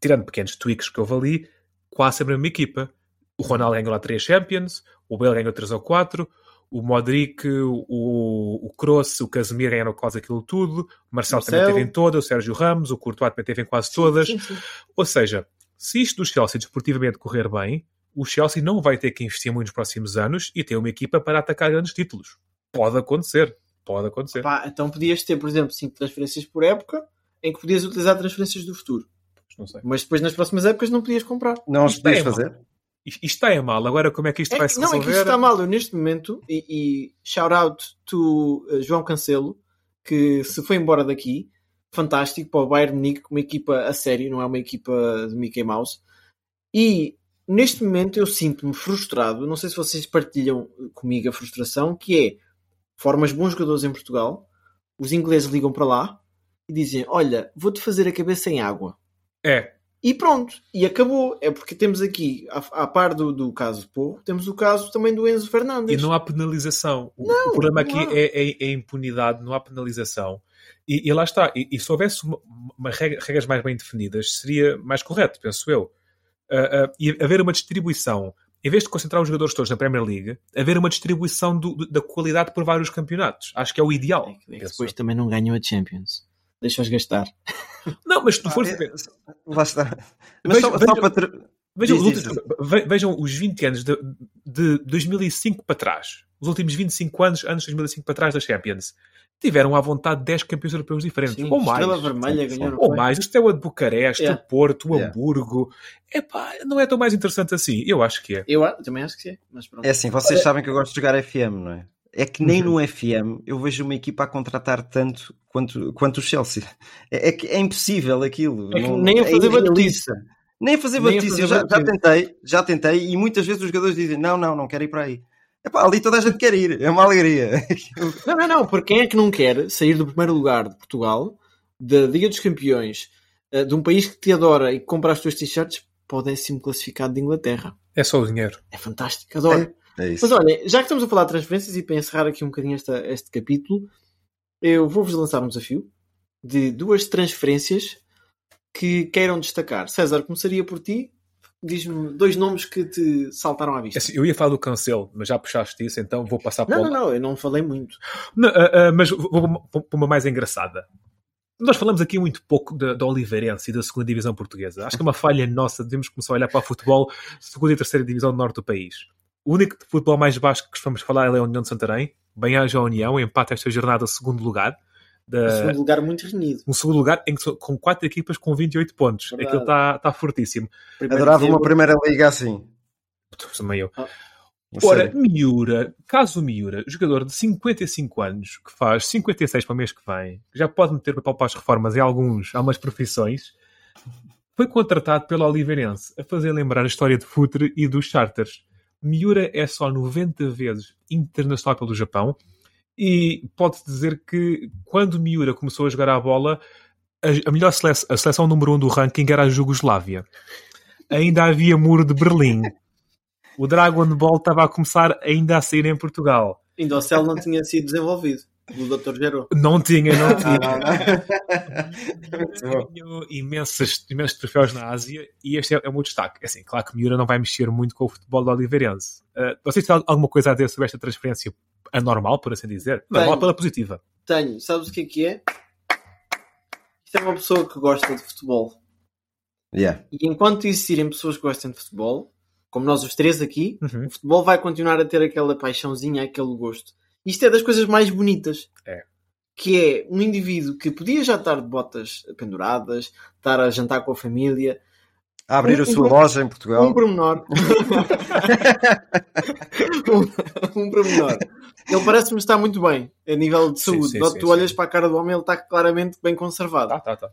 tirando pequenos tweaks que houve ali, quase a mesma equipa. O Ronaldo ganhou lá 3 Champions, o Bale ganhou 3 ou 4, o Modric, o, o Kroos, o Casemiro ganharam quase aquilo tudo, o Marcelo, também teve em todas, o Sérgio Ramos, o Courtois também teve em quase todas. Sim, sim. Ou seja, se isto do Chelsea desportivamente correr bem, o Chelsea não vai ter que investir muito nos próximos anos e ter uma equipa para atacar grandes títulos. Pode acontecer. Pode acontecer. Pá, então podias ter, por exemplo, 5 transferências por época em que podias utilizar transferências do futuro. Não sei. Mas depois nas próximas épocas não podias comprar. Não Isto podias é mal. fazer? Isto está é mal. Agora como é que isto É vai se não, é resolver? que isto está mal. Eu neste momento, e, e shout out to uh, João Cancelo, que se foi embora daqui, fantástico para o Bayern Munique, uma equipa a sério, não é uma equipa de Mickey Mouse. E neste momento eu sinto-me frustrado, não sei se vocês partilham comigo a frustração, que é formas bons jogadores em Portugal, os ingleses ligam para lá e dizem: Olha, vou-te fazer a cabeça em água. É. E pronto, e acabou. É porque temos aqui, à, à par do, do caso de Porro, temos o caso também do Enzo E Fernandes. não há penalização. O, Não, o problema não aqui é, é- é impunidade, não há penalização. E, e lá está. E, e se houvesse uma, uma regra- regras mais bem definidas, seria mais correto, penso eu. Ah, ah, e haver uma distribuição, em vez de concentrar os jogadores todos na Premier League, haver uma distribuição do- do- da qualidade por vários campeonatos. Acho que é o ideal. É que penso depois eu. também não ganham a Champions. Deixa-os gastar. Não, mas se tu Ah, fores é- ver, Lá está. Mas Veja- só, veja- só para ter... Vejam, Diz, os últimos- ve- vejam os 20 anos de, de 2005 para trás. Os últimos 25 anos, anos de 2005 para trás da Champions. Tiveram à vontade 10 campeões europeus diferentes. Sim, ou mais. Estrela Vermelha ganharam. Ou mais. O Steaua de Bucareste, Yeah. o Porto, o Yeah. Hamburgo. Epá, não é tão mais interessante assim. Eu acho que é. Eu também acho que sim. Mas pronto. É assim, vocês sabem que eu gosto de jogar FM, não é? É que nem Uhum. no FM eu vejo uma equipa a contratar tanto quanto, quanto o Chelsea. É, é que é impossível aquilo. É que não- nem a fazer irrealista. Nem a fazer Nem a batice. fazer Eu já, já tentei, já tentei, e muitas vezes os jogadores dizem: não, não, não quero ir para aí. Epá, ali toda a gente quer ir, é uma alegria. Não, não, não. Porque quem é que não quer sair do primeiro lugar de Portugal, da Liga dos Campeões, eh, de um país que te adora e que compra as tuas t-shirts para o décimo classificado de Inglaterra? É só o dinheiro. É fantástico, adoro. É isso. Mas olha, já que estamos a falar de transferências e para encerrar aqui um bocadinho esta, este capítulo, eu vou-vos lançar um desafio de duas transferências que queiram destacar. César, começaria por ti. Diz-me dois nomes que te saltaram à vista. Assim, eu ia falar do Cancelo, mas já puxaste isso, então vou passar para Não, não, não, eu não falei muito. Não, ah, ah, mas vou para uma mais engraçada. Nós falamos aqui muito pouco da, da Oliveirense e da segunda divisão portuguesa. Acho que é uma falha nossa. Devemos começar a olhar para o futebol segunda e terceira divisão do norte do país. O único de futebol mais baixo que costumamos falar é a União de Santarém. Bem haja a União, empata esta jornada segundo lugar. Da, Em segundo lugar, muito renhido. um segundo lugar em que com quatro equipas com 28 pontos. Verdade. Aquilo está está fortíssimo. Primeiro Adorava uma primeira liga assim. Também eu. A Ora, sério. Miura, caso Miura, jogador de 55 anos, que faz 56 para o mês que vem, que já pode meter papel para as reformas em alguns, algumas profissões, foi contratado pela Oliveirense a fazer lembrar a história de Futre e dos Charters. Miura é só 90 vezes internacional pelo Japão e pode-se dizer que quando Miura começou a jogar a bola, a, melhor seleção, a seleção número 1 um do ranking era a Jugoslávia. Ainda havia muro de Berlim. O Dragon Ball estava a começar ainda a sair em Portugal. Ainda o Cell não tinha sido desenvolvido. Do Dr. Gero. Não tinha, não Ah, tinha. Ganhou imensos, imensos troféus na Ásia e este é, é o meu destaque. É Assim, claro que Miura não vai mexer muito com o futebol do Oliveirense. Uh, vocês têm alguma coisa a dizer sobre esta transferência anormal, por assim dizer? Normal Tenho. pela positiva. Tenho. Sabes o que é que é? Isto é uma pessoa que gosta de futebol. Yeah. E enquanto existirem pessoas que gostem de futebol, como nós os três aqui, Uhum. o futebol vai continuar a ter aquela paixãozinha, aquele gosto. Isto é das coisas mais bonitas. É. Que é um indivíduo que podia já estar de botas penduradas, estar a jantar com a família, A abrir a Um- sua um- loja em Portugal. um pormenor. um, um pormenor. Ele parece-me estar muito bem a nível de Sim, saúde. sim, Não, sim, tu olhas sim. para a cara do homem, ele está claramente bem conservado. Tá, tá, tá.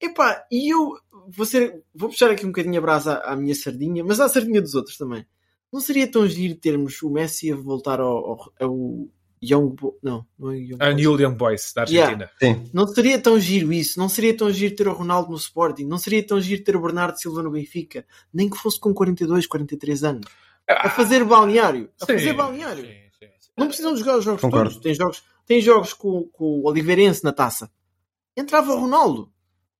Epá, e eu vou, ser, vou puxar aqui um bocadinho a brasa à, à minha sardinha, mas à sardinha dos outros também. Não seria tão giro termos o Messi a voltar ao, ao, ao Young Bo... Não, não é Young A Boys. New Young Boys, da Argentina. Sim. Não seria tão giro isso. Não seria tão giro ter o Ronaldo no Sporting. Não seria tão giro ter o Bernardo Silva no Benfica. Nem que fosse com 42, 43 anos. A fazer balneário. A Sim, fazer balneário. sim, sim, sim. Não precisam de jogar os jogos Concordo. todos. Tem jogos, tem jogos com, com o Oliveirense na taça. Entrava o Ronaldo.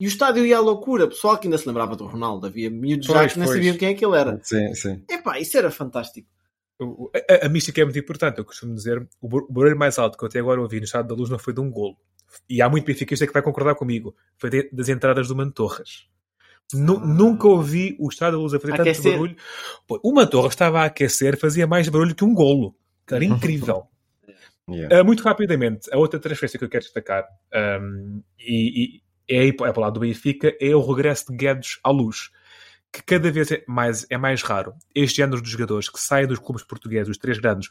E o estádio ia à loucura. Pessoal que ainda se lembrava do Ronaldo. Havia miúdos já que nem sabiam quem é que ele era. Sim, sim. Epá, isso era fantástico. O- A, a mística é muito importante. Eu costumo dizer o bar- o barulho mais alto que eu até agora ouvi no Estado da Luz não foi de um golo. E há muito benfiquista que vai concordar comigo. Foi de- das entradas do Mantorras. Nu- Nunca ouvi o Estado da Luz a fazer tanto Aquecer. barulho. Pô, o Mantorras estava a aquecer, fazia mais barulho que um golo. Era incrível. Yeah. Uh, muito rapidamente, a outra transferência que eu quero destacar um, e, e é é para o lado do Benfica é o regresso de Guedes à luz, que cada vez é mais, é mais raro. Este género de jogadores que saem dos clubes portugueses, os três grandes,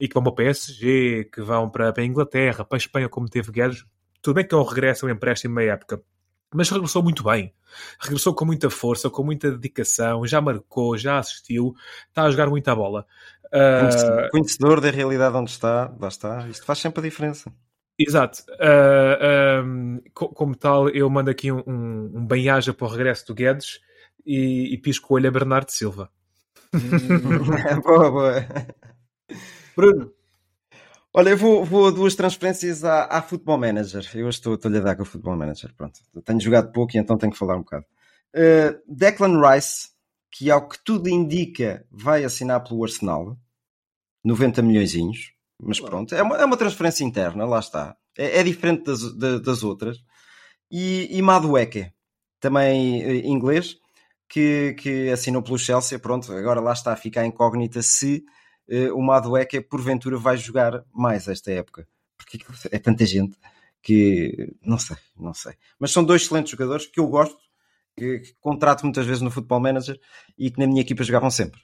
e que vão para o PSG, que vão para, a Inglaterra, para a Espanha, como teve Guedes, tudo bem que é um regresso, um empréstimo meia época, mas regressou muito bem. Regressou com muita força, com muita dedicação, já marcou, já assistiu, está a jogar muita bola. Uh, Conhecedor da realidade onde está, lá está. Isto faz sempre a diferença. Exato. Uh, um, co- como tal, eu mando aqui um, um, um bem-aja para o regresso do Guedes e, e pisco o olho a Bernardo Silva. boa, boa. Bruno, Olha, eu vou, vou a duas transferências à, à Football Manager. Eu estou, estou-lhe a dar com o Football Manager. Pronto. Tenho jogado pouco e então tenho que falar um bocado. Uh, Declan Rice, que ao que tudo indica vai assinar pelo Arsenal. 90 milhõezinhos. Mas pronto, é uma, é uma transferência interna, lá está. É, é diferente das, da- das outras. E, e Madueke, também eh, inglês, que, que assinou pelo Chelsea. Pronto, agora lá está a ficar incógnita se eh, o Madueke porventura vai jogar mais esta época. Porque é tanta gente que não sei, não sei. Mas são dois excelentes jogadores que eu gosto, que, que contrato muitas vezes no Football Manager e que na minha equipa jogavam sempre.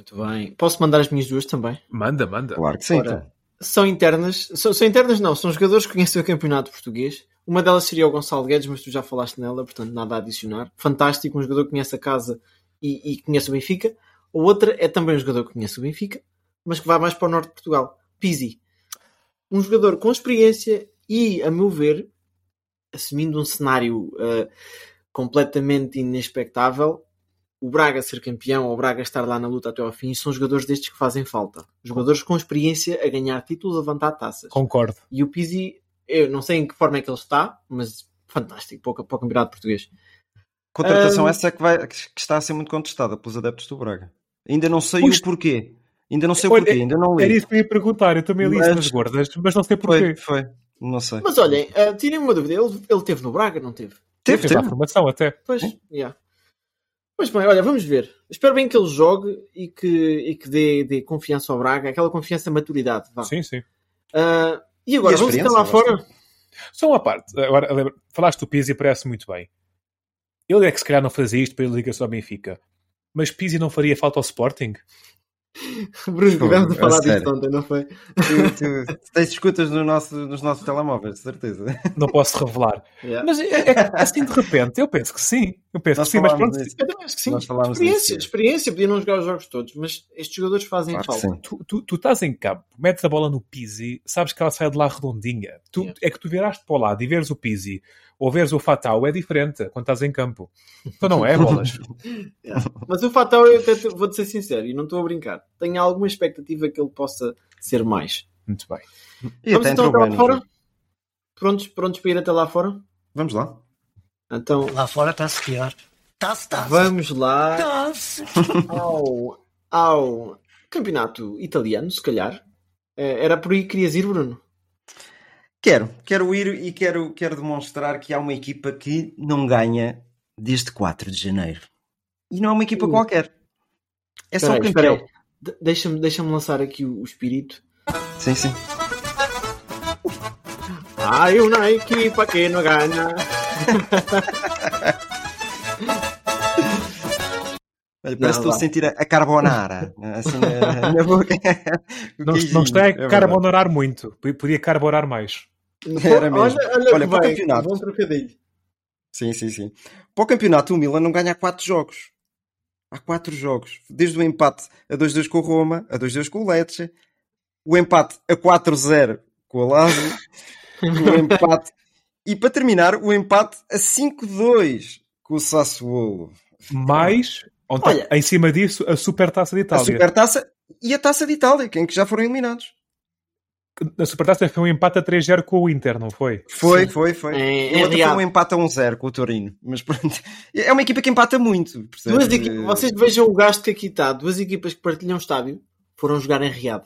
Muito bem. Posso mandar as minhas duas também? Manda, manda. Claro que sim. Ora, então. São internas. São, são internas, não. São jogadores que conhecem o campeonato português. Uma delas seria o Gonçalo Guedes, mas tu já falaste nela, portanto nada a adicionar. Fantástico, um jogador que conhece a casa e, e conhece o Benfica. A outra é também um jogador que conhece o Benfica, mas que vai mais para o norte de Portugal. Pizzi. Um jogador com experiência e, a meu ver, assumindo um cenário eh, completamente inexpectável, o Braga ser campeão ou o Braga estar lá na luta até ao fim, são jogadores destes que fazem falta. Jogadores com experiência a ganhar títulos, a levantar taças. Concordo. E o Pizzi, eu não sei em que forma é que ele está, mas fantástico para o, para o campeonato português. Contratação Um, essa que, vai, que está a ser muito contestada pelos adeptos do Braga. Ainda não sei Pois- o porquê. Ainda não sei o porquê, ainda não li. Era isso que eu ia perguntar. Eu também li isso Mas- nas gordas, mas não sei Foi, porquê. foi. Não sei. Mas olhem, uh, tirem uma dúvida, ele, ele teve no Braga, não teve? Teve, a teve. formação até. Pois, yeah. Pois bem, olha, vamos ver. Espero bem que ele jogue e que, e que dê, dê confiança ao Braga, aquela confiança, maturidade. Vá. Sim, sim. Uh, e agora, E vamos experiência, lá fora? Só uma parte. Agora, lembra- falaste do Pizzi, parece muito bem. Ele é que se calhar não fazia isto para ele ligar só ao Benfica. Mas Pizzi não faria falta ao Sporting? Bruno, tivemos a a falar disso ontem, não foi? Tu, tu, tu tens escutas no nosso, nos nossos telemóveis, de certeza. Não posso revelar. Yeah. Mas é, é que, assim de repente, eu penso que sim. Eu penso Nós que sim, mas pronto. disso. Eu também acho que sim. Experiência, disso. experiência, podia não jogar os jogos todos, mas estes jogadores fazem Claro falta. Tu, tu, tu estás em campo, metes a bola no Pizzi, sabes que ela sai de lá redondinha. Tu, Yeah. É que tu viraste para o lado e veres o Pizzi ou veres o Fatal é diferente quando estás em campo. Então não é, bolas. Yeah. Mas o Fatal, eu até te- vou-te ser sincero, e não estou a brincar, tenho alguma expectativa que ele possa ser mais. Muito bem. E Vamos até então até lá fora? Prontos, prontos para ir até lá fora? Vamos lá. Então, Lá fora está-se pior. Está-se, está-se. vamos lá Está-se. ao, ao campeonato italiano, se calhar. Eh, Era por aí que querias ir, Bruno? Quero, quero ir e quero, quero demonstrar que há uma equipa que não ganha desde 4 de janeiro. E não é uma equipa Uh. qualquer. É só o aí, campeão. De- Deixa-me deixa lançar aqui o, o espírito. Sim, sim. Ai, uma equipa que não ganha. Olha, parece Não, que estou a sentir a, carbonara assim na, na boca. O Não, não está a é carbonarar muito. P- Podia carbonar mais. Era mesmo. Olha, olha, Olha, para o campeonato. Bom trocadilho. Sim, sim, sim. Para o campeonato, o Milan não ganha há 4 jogos. Há 4 jogos. Desde o empate a 2-2 com o Roma, a 2-2 com o Lecce, o empate a 4-0 com o Lazio, o empate... E para terminar, o empate a 5-2 com o Sassuolo. Mais, ontem, Olha. em cima disso, a Supertaça de A Itália. Supertaça e a Taça de Itália, quem que já foram eliminados. A Supertaça foi um empate a 3-0 com o Inter, não foi? Foi, foi, foi. Em- A em outra Riad. foi um empate a 1-0 com o Torino. Mas pronto, é uma equipa que empata muito. Duas equi- Vocês vejam o gasto que aqui está. Duas equipas que partilham estádio foram jogar em Riad.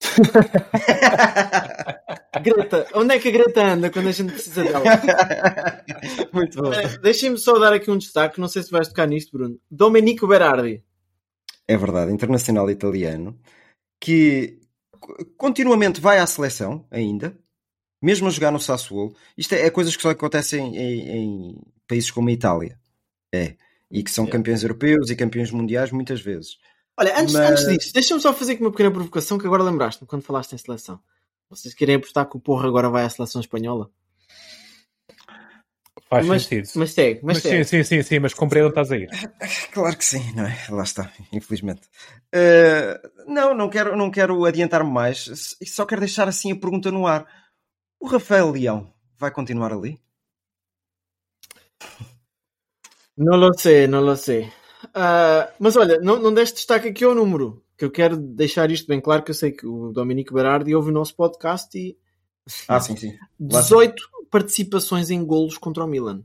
Greta, onde é que a Greta anda quando a gente precisa dela? muito bom. Deixem-me só dar aqui um destaque, não sei se vais tocar nisto, Bruno. Domenico Berardi. É verdade, internacional italiano, que co- continuamente vai à seleção ainda, mesmo a jogar no Sassuolo. Isto é, é coisas que só acontecem em, em países como a Itália. É. E que são É. campeões europeus e campeões mundiais muitas vezes. Olha, antes, Mas- antes disso, deixa-me só fazer aqui uma pequena provocação que agora lembraste-me quando falaste em seleção. Vocês querem apostar que o Porro agora vai à seleção espanhola? Faz mas, sentido. mas segue, mas, Mas segue. sim, sim, sim, sim, mas compreendo onde estás a ir. Claro que sim, não é? Lá está, infelizmente. Eh, não, não quero, não quero adiantar-me mais. Só quero deixar assim a pergunta no ar. O Rafael Leão vai continuar ali? Não lo sei, não lo sei. Ah, mas olha, não, não deste destaque aqui ao número, que eu quero deixar isto bem claro, que eu sei que o Dominico Berardi ouve o nosso podcast e Ah, sim, sim. Lá está. 18 participações em golos contra o Milan.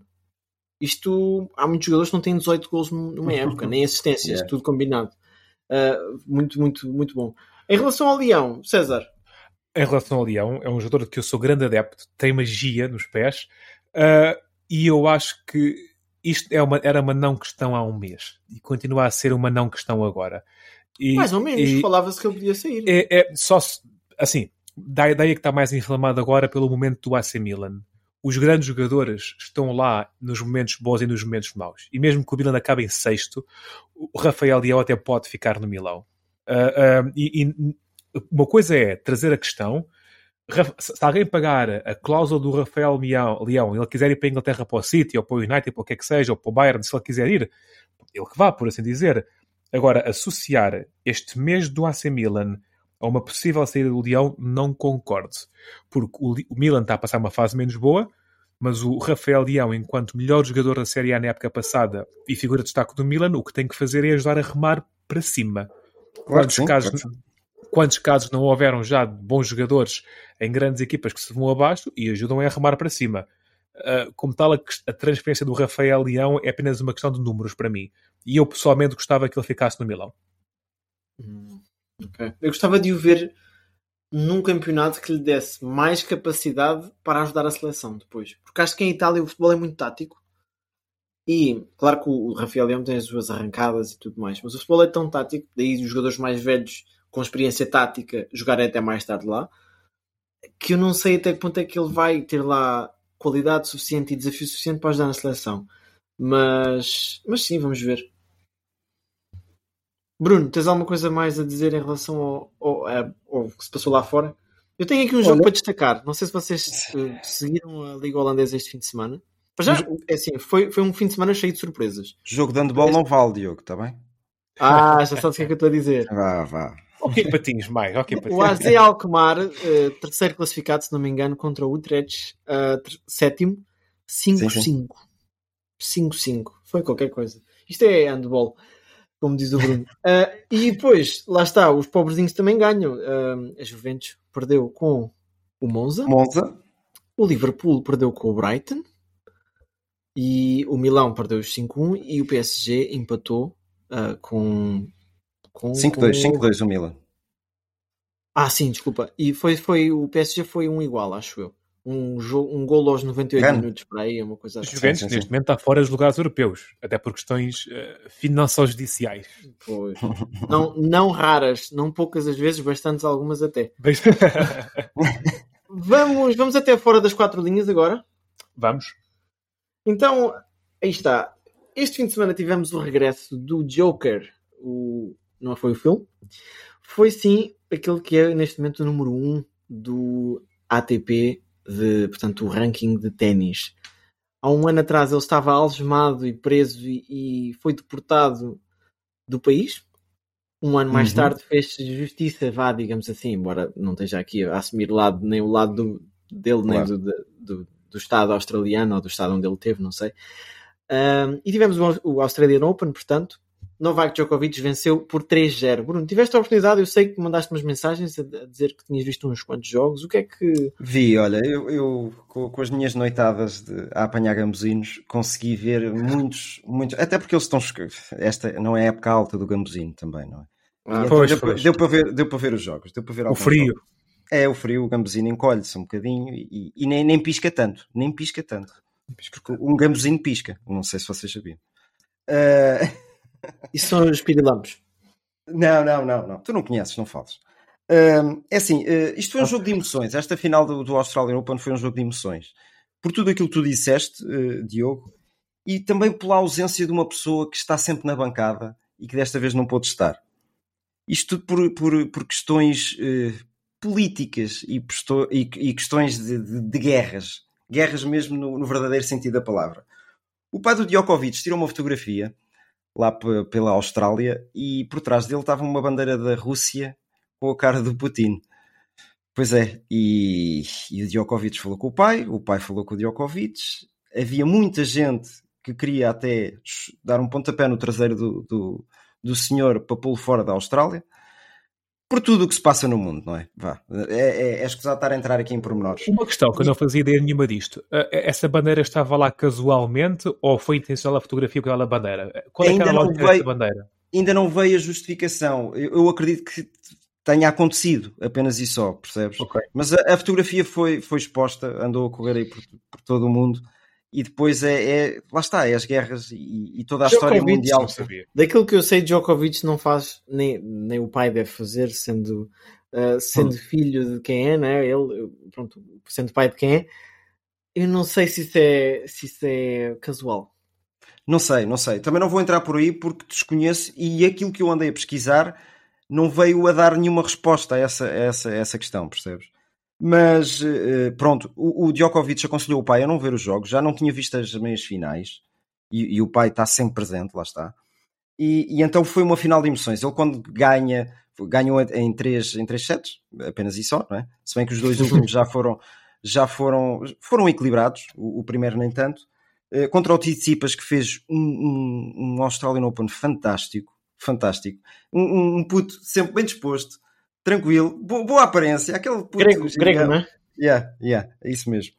Isto, há muitos jogadores que não têm 18 golos numa época, nem assistências, Yeah. tudo combinado. Ah, muito, muito, muito bom. Em relação ao Leão, César, Em relação ao Leão, é um jogador que eu sou grande adepto, tem magia nos pés, ah, e eu acho que isto é uma- era uma não questão há um mês e continua a ser uma não questão agora. E- mais ou menos, e- falava-se que ele podia sair. é, é só assim, dá a ideia que está mais inflamado agora pelo momento do AC Milan. Os grandes jogadores estão lá nos momentos bons e nos momentos maus. E mesmo que o Milan acabe em sexto, o Rafael Leão até pode ficar no Milão. Ah, ah, e, e uma coisa é trazer a questão. Se alguém pagar a cláusula do Rafael Leão, e ele quiser ir para a Inglaterra para o City ou para o United, para o que é que seja, ou para o Bayern, se ele quiser ir, ele que vá, por assim dizer. Agora, associar este mês do AC Milan a uma possível saída do Leão, não concordo. Porque o, Milan está a passar uma fase menos boa, mas o Rafael Leão, enquanto melhor jogador da Série A na época passada e figura de destaque do Milan, o que tem que fazer é ajudar a remar para cima. Claro Quantos, sim, casos, claro quantos casos não houveram já de bons jogadores em grandes equipas que se vão abaixo e ajudam a remar para cima? Uh, como tal, a, a, transferência do Rafael Leão é apenas uma questão de números para mim. E eu pessoalmente gostava que ele ficasse no Milão. Hum, okay. Eu gostava de o ver num campeonato que lhe desse mais capacidade para ajudar a seleção depois. Porque acho que em Itália o futebol é muito tático. E claro que o Rafael Leão tem as suas arrancadas e tudo mais, mas o futebol é tão tático, daí os jogadores mais velhos com experiência tática jogarem até mais tarde lá, que eu não sei até que ponto é que ele vai ter lá qualidade suficiente e desafio suficiente para ajudar na seleção. Mas, mas sim, vamos ver. Bruno, tens alguma coisa mais a dizer em relação ao, ao, ao que se passou lá fora? Eu tenho aqui um jogo Olha. para destacar. Não sei se vocês uh, seguiram a Liga Holandesa este fim de semana. Mas já, é assim, foi, foi um fim de semana cheio de surpresas. Jogo de handball este... não vale, Diogo, está bem? Ah, já sabes o que é que eu estou a dizer. Vá, vá. Ok, patinhos, mais. Okay, patinhos. O AZ Alkmaar, uh, terceiro classificado, se não me engano, contra o Utrecht, uh, sétimo, 5-5. 5-5. Foi qualquer coisa. Isto é handball como diz o Bruno. Uh, e depois, lá está, os pobrezinhos também ganham. Uh, a Juventus perdeu com o Monza. Monza. O Liverpool perdeu com o Brighton. E o Milão perdeu os 5-1 e o PSG empatou uh, com, com 5-2, 5-2 o Milan. Ah, sim, desculpa. E foi, foi, o PSG foi um igual, acho eu um, jogo, um golo aos 98 minutos para aí, uma coisa assim. Os Juventus sim, sim, neste momento está fora dos lugares europeus, até por questões uh, finanço-judiciais. Pois. não, não raras, não poucas as vezes, bastantes algumas até. vamos, vamos até fora das quatro linhas agora? Vamos. Então, aí está. Este fim de semana tivemos o regresso do Joker, o... não foi o filme? Foi sim aquele que é neste momento o número 1 um do ATP de, portanto, o ranking de ténis. Há um ano atrás ele estava algemado e preso e, e foi deportado do país. Um ano mais uhum. tarde fez justiça, vá, digamos assim, embora não esteja aqui a assumir lado, nem o lado do, dele, claro. nem do, do, do, Estado australiano ou do Estado onde ele teve, não sei. Um, e tivemos o, o Australian Open, portanto, Novak Djokovic venceu por 3-0. Bruno, tiveste a oportunidade, eu sei que mandaste umas mensagens a dizer que tinhas visto uns quantos jogos. O que é que. Vi, olha, eu, eu com, com, as minhas noitadas de, a apanhar gambuzinos consegui ver muitos, muitos. Até porque eles estão. Esta não é a época alta do gambuzino também, não é? Ah, então pois, deu, pois. Deu, para ver, deu para ver os jogos, deu para ver o frio. Jogos. É, o frio, o gambuzino encolhe-se um bocadinho e, e nem, nem pisca tanto, nem pisca tanto. Porque um gambuzinho pisca, não sei se vocês sabiam. Uh... Isso são os pirilampos. Não, não, não, não. Tu não conheces, não fales. Uh, é assim, uh, isto foi um jogo de emoções. Esta final do, do Australian Open foi um jogo de emoções. Por tudo aquilo que tu disseste, uh, Diogo, e também pela ausência de uma pessoa que está sempre na bancada e que desta vez não pôde estar. Isto tudo por, por, por questões eh, políticas e, e, e questões de, de, de, guerras. Guerras mesmo no, no verdadeiro sentido da palavra. O pai do Djokovic tirou uma fotografia lá pela Austrália e por trás dele estava uma bandeira da Rússia com a cara do Putin. Pois é, e, e o Djokovic falou com o pai, o pai falou com o Djokovic. Havia muita gente que queria até dar um pontapé no traseiro do, do, do senhor para pô-lo fora da Austrália por tudo o que se passa no mundo, não é? Vá. É, é, é escusado estar a entrar aqui em pormenores. Uma questão que eu não fazia ideia nenhuma disto. Essa bandeira estava lá casualmente ou foi intencional a fotografia com aquela bandeira? Qual é ainda que era a lógica veio, bandeira? Ainda não veio a justificação. Eu, eu, acredito que tenha acontecido apenas e só, percebes? Okay. Mas a, a, fotografia foi, foi exposta, andou a correr aí por, por todo o mundo e depois é, é, lá está, é as guerras e, e toda a Djokovic, história mundial. Daquilo que eu sei, Djokovic não faz, nem, nem o pai deve fazer, sendo, uh, sendo hum. filho de quem é, né? ele, pronto, sendo pai de quem é. Eu não sei se isso é, se isso é casual. Não sei, não sei. Também não vou entrar por aí porque desconheço e aquilo que eu andei a pesquisar não veio a dar nenhuma resposta a essa, a essa, a essa questão, percebes? Mas eh, pronto, o, o Djokovic aconselhou o pai a não ver os jogos, já não tinha visto as meias finais e, e o pai está sempre presente, lá está. E, e, então foi uma final de emoções. Ele, quando ganha, ganhou em três, em três sets, apenas e só, não é? Se bem que os dois últimos já foram, já foram, foram equilibrados, o, o primeiro nem tanto. Eh, contra o Tsitsipas, que fez um, um, um Australian Open fantástico, fantástico. Um, um puto sempre bem disposto, tranquilo, boa, boa aparência, aquele puto grego, grego, não é? Yeah, yeah, é isso mesmo.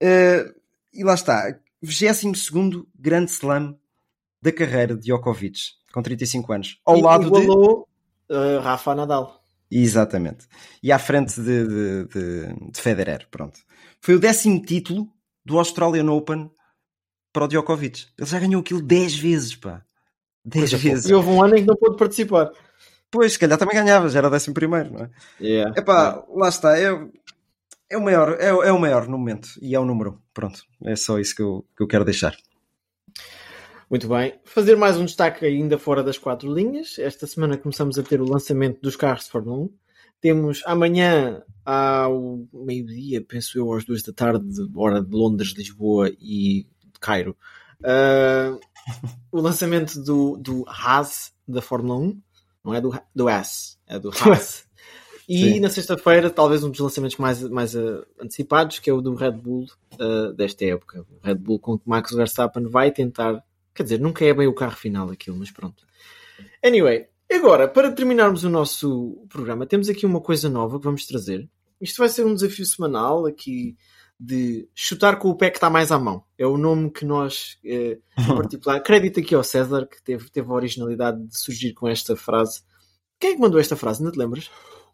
Uh, e lá está, 22 grande slam da carreira de Djokovic, com 35 anos. Ao E lado de. igualou, uh, Rafa Nadal. Exatamente. E à frente de, de, de, de Federer, pronto. Foi o décimo título do Australian Open para o Djokovic. Ele já ganhou aquilo 10 vezes, pá. 10 vezes. E houve um ano em que não pôde participar. Pois, se calhar também ganhava, já era o décimo primeiro, não é? Yeah. Epá, lá está, é, é, o maior, é, é o maior no momento e é o número. Pronto, é só isso que eu, que eu quero deixar. Muito bem. Fazer mais um destaque ainda fora das quatro linhas. Esta semana começamos a ter o lançamento dos carros de Fórmula 1. Temos amanhã ao meio-dia, penso eu, às duas da tarde, hora de Londres, Lisboa e Cairo, uh, o lançamento do, do Haas da Fórmula 1. Não é do, do é do Haas. E Sim. na sexta-feira, talvez um dos lançamentos mais, mais uh, antecipados, que é o do Red Bull uh, desta época. O Red Bull com que Max Verstappen vai tentar. Quer dizer, nunca é bem o carro final aquilo, mas pronto. Anyway, agora, para terminarmos o nosso programa, temos aqui uma coisa nova que vamos trazer. Isto vai ser um desafio semanal aqui de chutar com o pé que está mais à mão. É o nome que nós, eh, em particular, crédito aqui ao César, que teve, teve a originalidade de surgir com esta frase. Quem é que mandou esta frase? Não te lembras?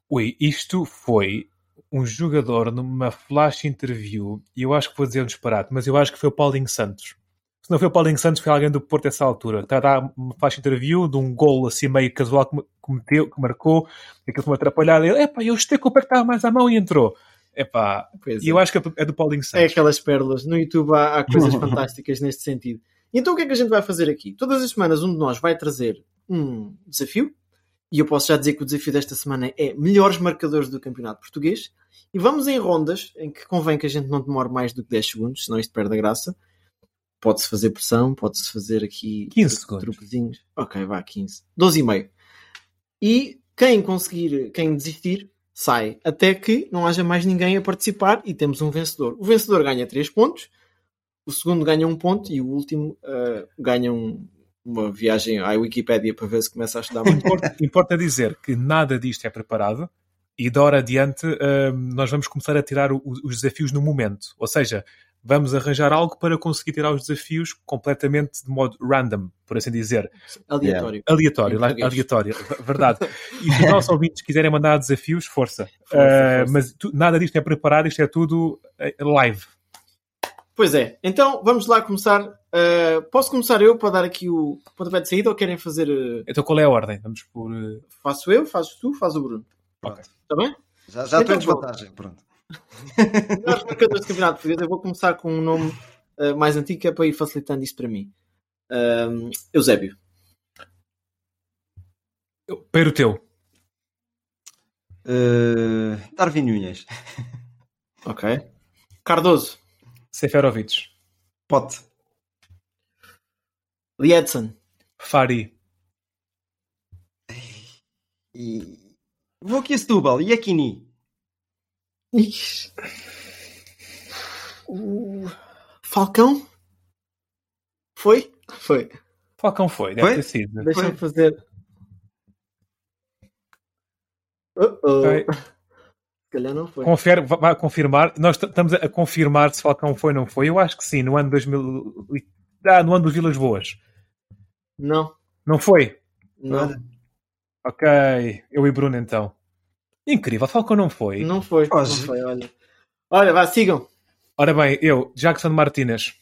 Ui, isto foi um jogador numa flash interview, e eu acho que vou dizer um disparate, mas eu acho que foi o Paulinho Santos. Se não foi o Paulinho Santos, foi alguém do Porto essa altura. Está a dar uma flash interview de um gol assim meio casual que cometeu, que marcou, aquilo foi uma atrapalhada. Ele, epá, eu estei com o pé que estava mais à mão e entrou. Epá, Pois e eu acho que é do Paulinho É Santos. aquelas pérolas. No YouTube há, há coisas fantásticas neste sentido. Então o que é que a gente vai fazer aqui? Todas as semanas um de nós vai trazer um desafio. E eu posso já dizer que o desafio desta semana é melhores marcadores do campeonato português. E vamos em rondas em que convém que a gente não demore mais do que 10 segundos, senão isto perde a graça. Pode-se fazer pressão, pode-se fazer aqui 15 segundos. truquezinhos. Ok, vá, 15. 12 e meio. E quem conseguir, quem desistir, sai. Até que não haja mais ninguém a participar e temos um vencedor. O vencedor ganha 3 pontos, o segundo ganha 1 ponto e o último uh, ganha um, uma viagem à Wikipédia para ver se começa a estudar muito. Importa, importa dizer que nada disto é preparado e de hora adiante hum, nós vamos começar a tirar o- os desafios no momento. Ou seja, vamos arranjar algo para conseguir tirar os desafios completamente de modo random, por assim dizer. Aleatório. Aleatório, aleatório, verdade. E se os nossos ouvintes quiserem mandar desafios, força. Força, Uh, força. Mas tu- nada disto é preparado, isto é tudo eh, live. Pois é, então vamos lá começar. Uh, posso começar eu para dar aqui o pontapé de saída ou querem fazer. uh, Então qual é a ordem? Vamos por. uh, faço eu, fazes tu, faz o Bruno. Ok. Está bem? Já, já estou Então, em desvantagem, pronto. Melhores marcadores do campeonato português, eu vou começar com um nome uh, mais antigo que é para ir facilitando isto para mim. Um, Eusébio. Para o teu. Uh, Darwin Nunes. Ok. Cardoso. Seferovic. Pote. Liedson. Fari. E... Vou aqui a Setúbal. E Aquini. Ixi. O Falcão? Foi? Foi. Falcão foi, deve Foi? ter sido. Deixa-me fazer. Uh-oh. Ok. Se calhar não foi. Confere, vai confirmar. Nós estamos a confirmar se Falcão foi ou não foi. Eu acho que sim, no ano 2000. e- Ah, no ano dos Vilas Boas. Não, Não foi? não, Ok. Eu e Bruno então. Incrível, Falcão não foi. não foi. Não Hoje. foi, olha. Olha, vá, sigam. Ora bem, eu, Jackson Martinez.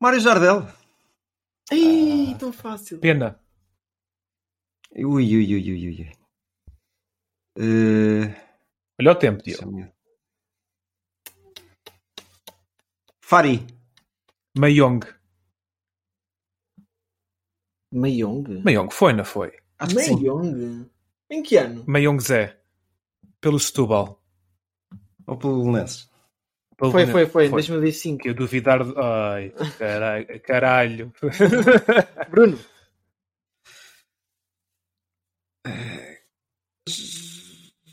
Mário Jardel. Ih, tão fácil. Pena. Ui, ui, ui, ui, ui. Uh, Olha o tempo, Diogo. Fari. Mayong. Mayong? Mayong foi, não foi? Acho. Mayong? Em que ano? Mayong Zé. Pelo Setúbal. Ou pelo Lenses. Foi, foi, foi, em 2005. Que eu duvidar. Ai, caralho. caralho. Bruno,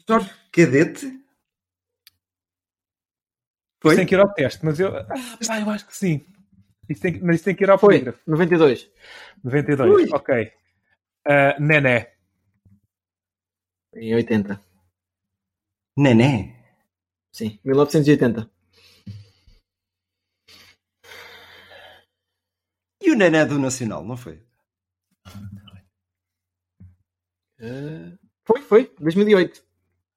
Jorge Cadete. Foi? Foi? tem que ir ao teste, mas eu. Ah, pá, eu acho que sim. Isso tem, mas isso tem que ir ao foi. polígrafo. 92. 92, Ui. ok. Ah, Nené. Em 80. Nené? Sim, 1980. E o Nené do Nacional, não foi? Uh, foi, foi, 2008.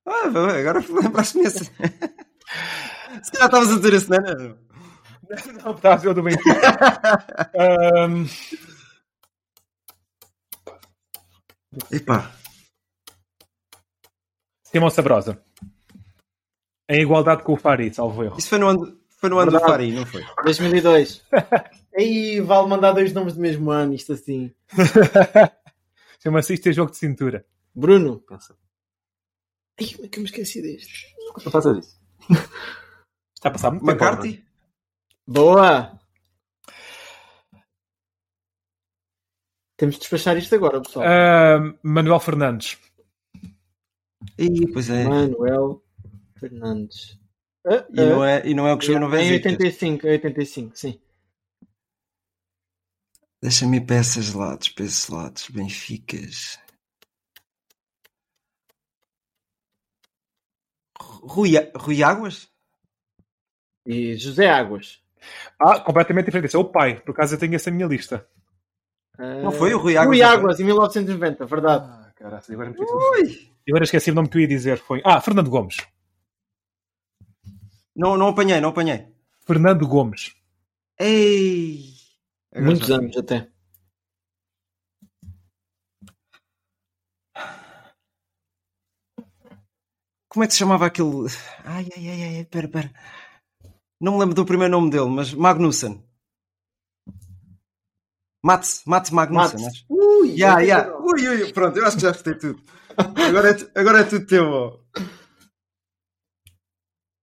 Ah, agora lembraste-me esse. Se calhar estavas a dizer esse Nené. Não, não, estava a dizer o do Benfica. um... Epá, Simão Sabrosa. Em igualdade com o Fari, salvo erro. isso foi no ano, foi no ano do. Fari, não foi? 2002. Aí vale mandar dois nomes do mesmo ano, isto assim. Chama-se isto é jogo de cintura. Bruno. Pensa. Ai, como é que eu me esqueci deste? Não faças isso. Está a passar muito tempo. McCarthy? Boa! Temos de despachar isto agora, pessoal. Ahm, Manuel Fernandes. Ih, pois é. Manuel Fernandes. Ah, E não é, e não é o que jogou no Em Benfica. 85, em 85, sim. Deixa-me ir para esses lados, para esses lados. Benficas. Rui, Rui Águas? E José Águas. Ah, completamente diferente. Esse é o pai. Por acaso eu tenho essa minha lista. Ah, Não foi o Rui Águas? Rui Águas, em 1990, verdade. Ah, caralho. Agora, me esqueci. Ui! agora esqueci o nome que eu ia dizer. Foi... Ah, Fernando Gomes. Não, não apanhei, não apanhei. Fernando Gomes. Ei! Agora Muitos já. anos até. Como é que se chamava aquele. Ai, ai, ai, ai, pera, pera. Não me lembro do primeiro nome dele, mas Magnussen. Mats, Mats Magnussen. Mats. Ui, eu ya. tenho- Ui, ui, pronto, eu acho que já gostei tudo. Agora é, agora é tudo teu. ó.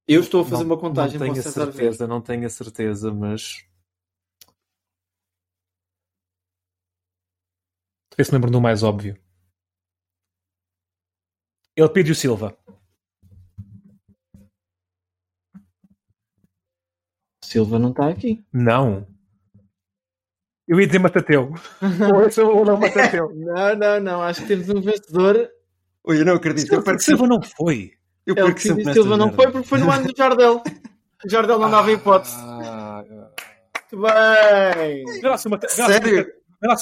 Eu estou a fazer uma contagem Não tenho a certeza, não tenho a certeza, mas. Vê se me lembro do mais óbvio. Elpidio Silva. Silva não está aqui. Não. Eu ia dizer Matateu. ou esse ou não Matateu. Não, não, não. Acho que temos um vencedor. Ui, eu não acredito. Eu perco Silva sempre, não foi. eu É o perco sempre Silva não merdas. foi porque foi no ano do Jardel. O Jardel não dava hipótese. Ah, Muito bem. Lá se o Sério?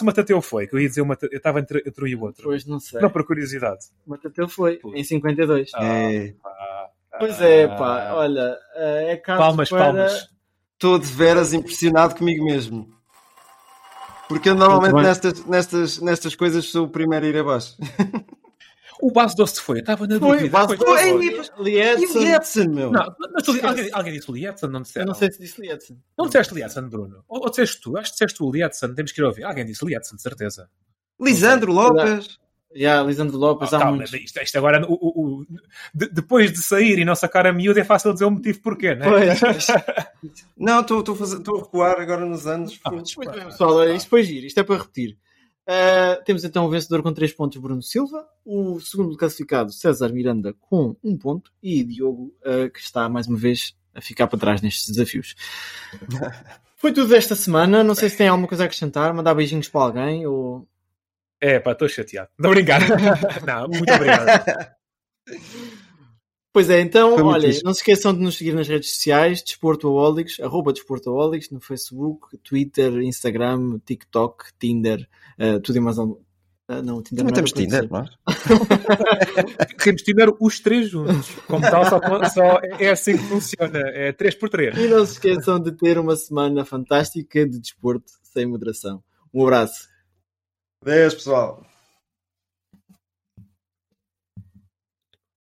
Matateu foi, que eu ia dizer o Mata- eu estava entre, entre um e o outro. Pois não sei. Não, por curiosidade. Matateu foi em 52. É, Ah, Pois é, pá. Olha, eh, é caso Palmas, para... palmas. Estou de veras impressionado comigo mesmo. Porque eu normalmente nestas, nestas, nestas coisas sou o primeiro a ir abaixo. O base doce foi, eu estava na dúvida. Foi- Ei, foi. E o Lietzen. Lietzen, meu? Não, mas tu- alguém, alguém disse Lietzen, não disseste? Eu não sei se disse Lietzen. Não disseste Lietzen, Bruno? Ou, ou disseste tu? Acho que disseste tu, Lietzen. Temos que ir ouvir. Alguém disse Lietzen, de certeza. Lisandro Lopes. Já, Lisandro Lopes, há Calma, muitos. isto, isto agora, o, o- o- de- depois de sair e não sacar a miúda, é fácil dizer o motivo porquê, não é? Pois. Não, estou a recuar agora nos anos. Ah, Muito desculpa. bem, pessoal, olha, isto foi giro, isto é para repetir. Uh, temos então o vencedor com 3 pontos, Bruno Silva. O segundo classificado, César Miranda, com 1 ponto. E Diogo, uh, que está mais uma vez a ficar para trás nestes desafios. Foi tudo esta semana. Não sei se tem alguma coisa a acrescentar. Mandar beijinhos para alguém ou. É, pá, estou chateado. Não brincar. não, muito obrigado. Pois é, então, olha, não se esqueçam de nos seguir nas redes sociais, Desportoaholics, arroba Desportoaholics, no Facebook, Twitter, Instagram, TikTok, Tinder, uh, tudo e mais algum. Ah, não, o Tinder Também temos Tinder, é? Temos Tinder os três juntos. Como tal, só, só é assim que funciona. É 3 por 3 E não se esqueçam de ter uma semana fantástica de desporto sem moderação. Um abraço. Beijo, pessoal.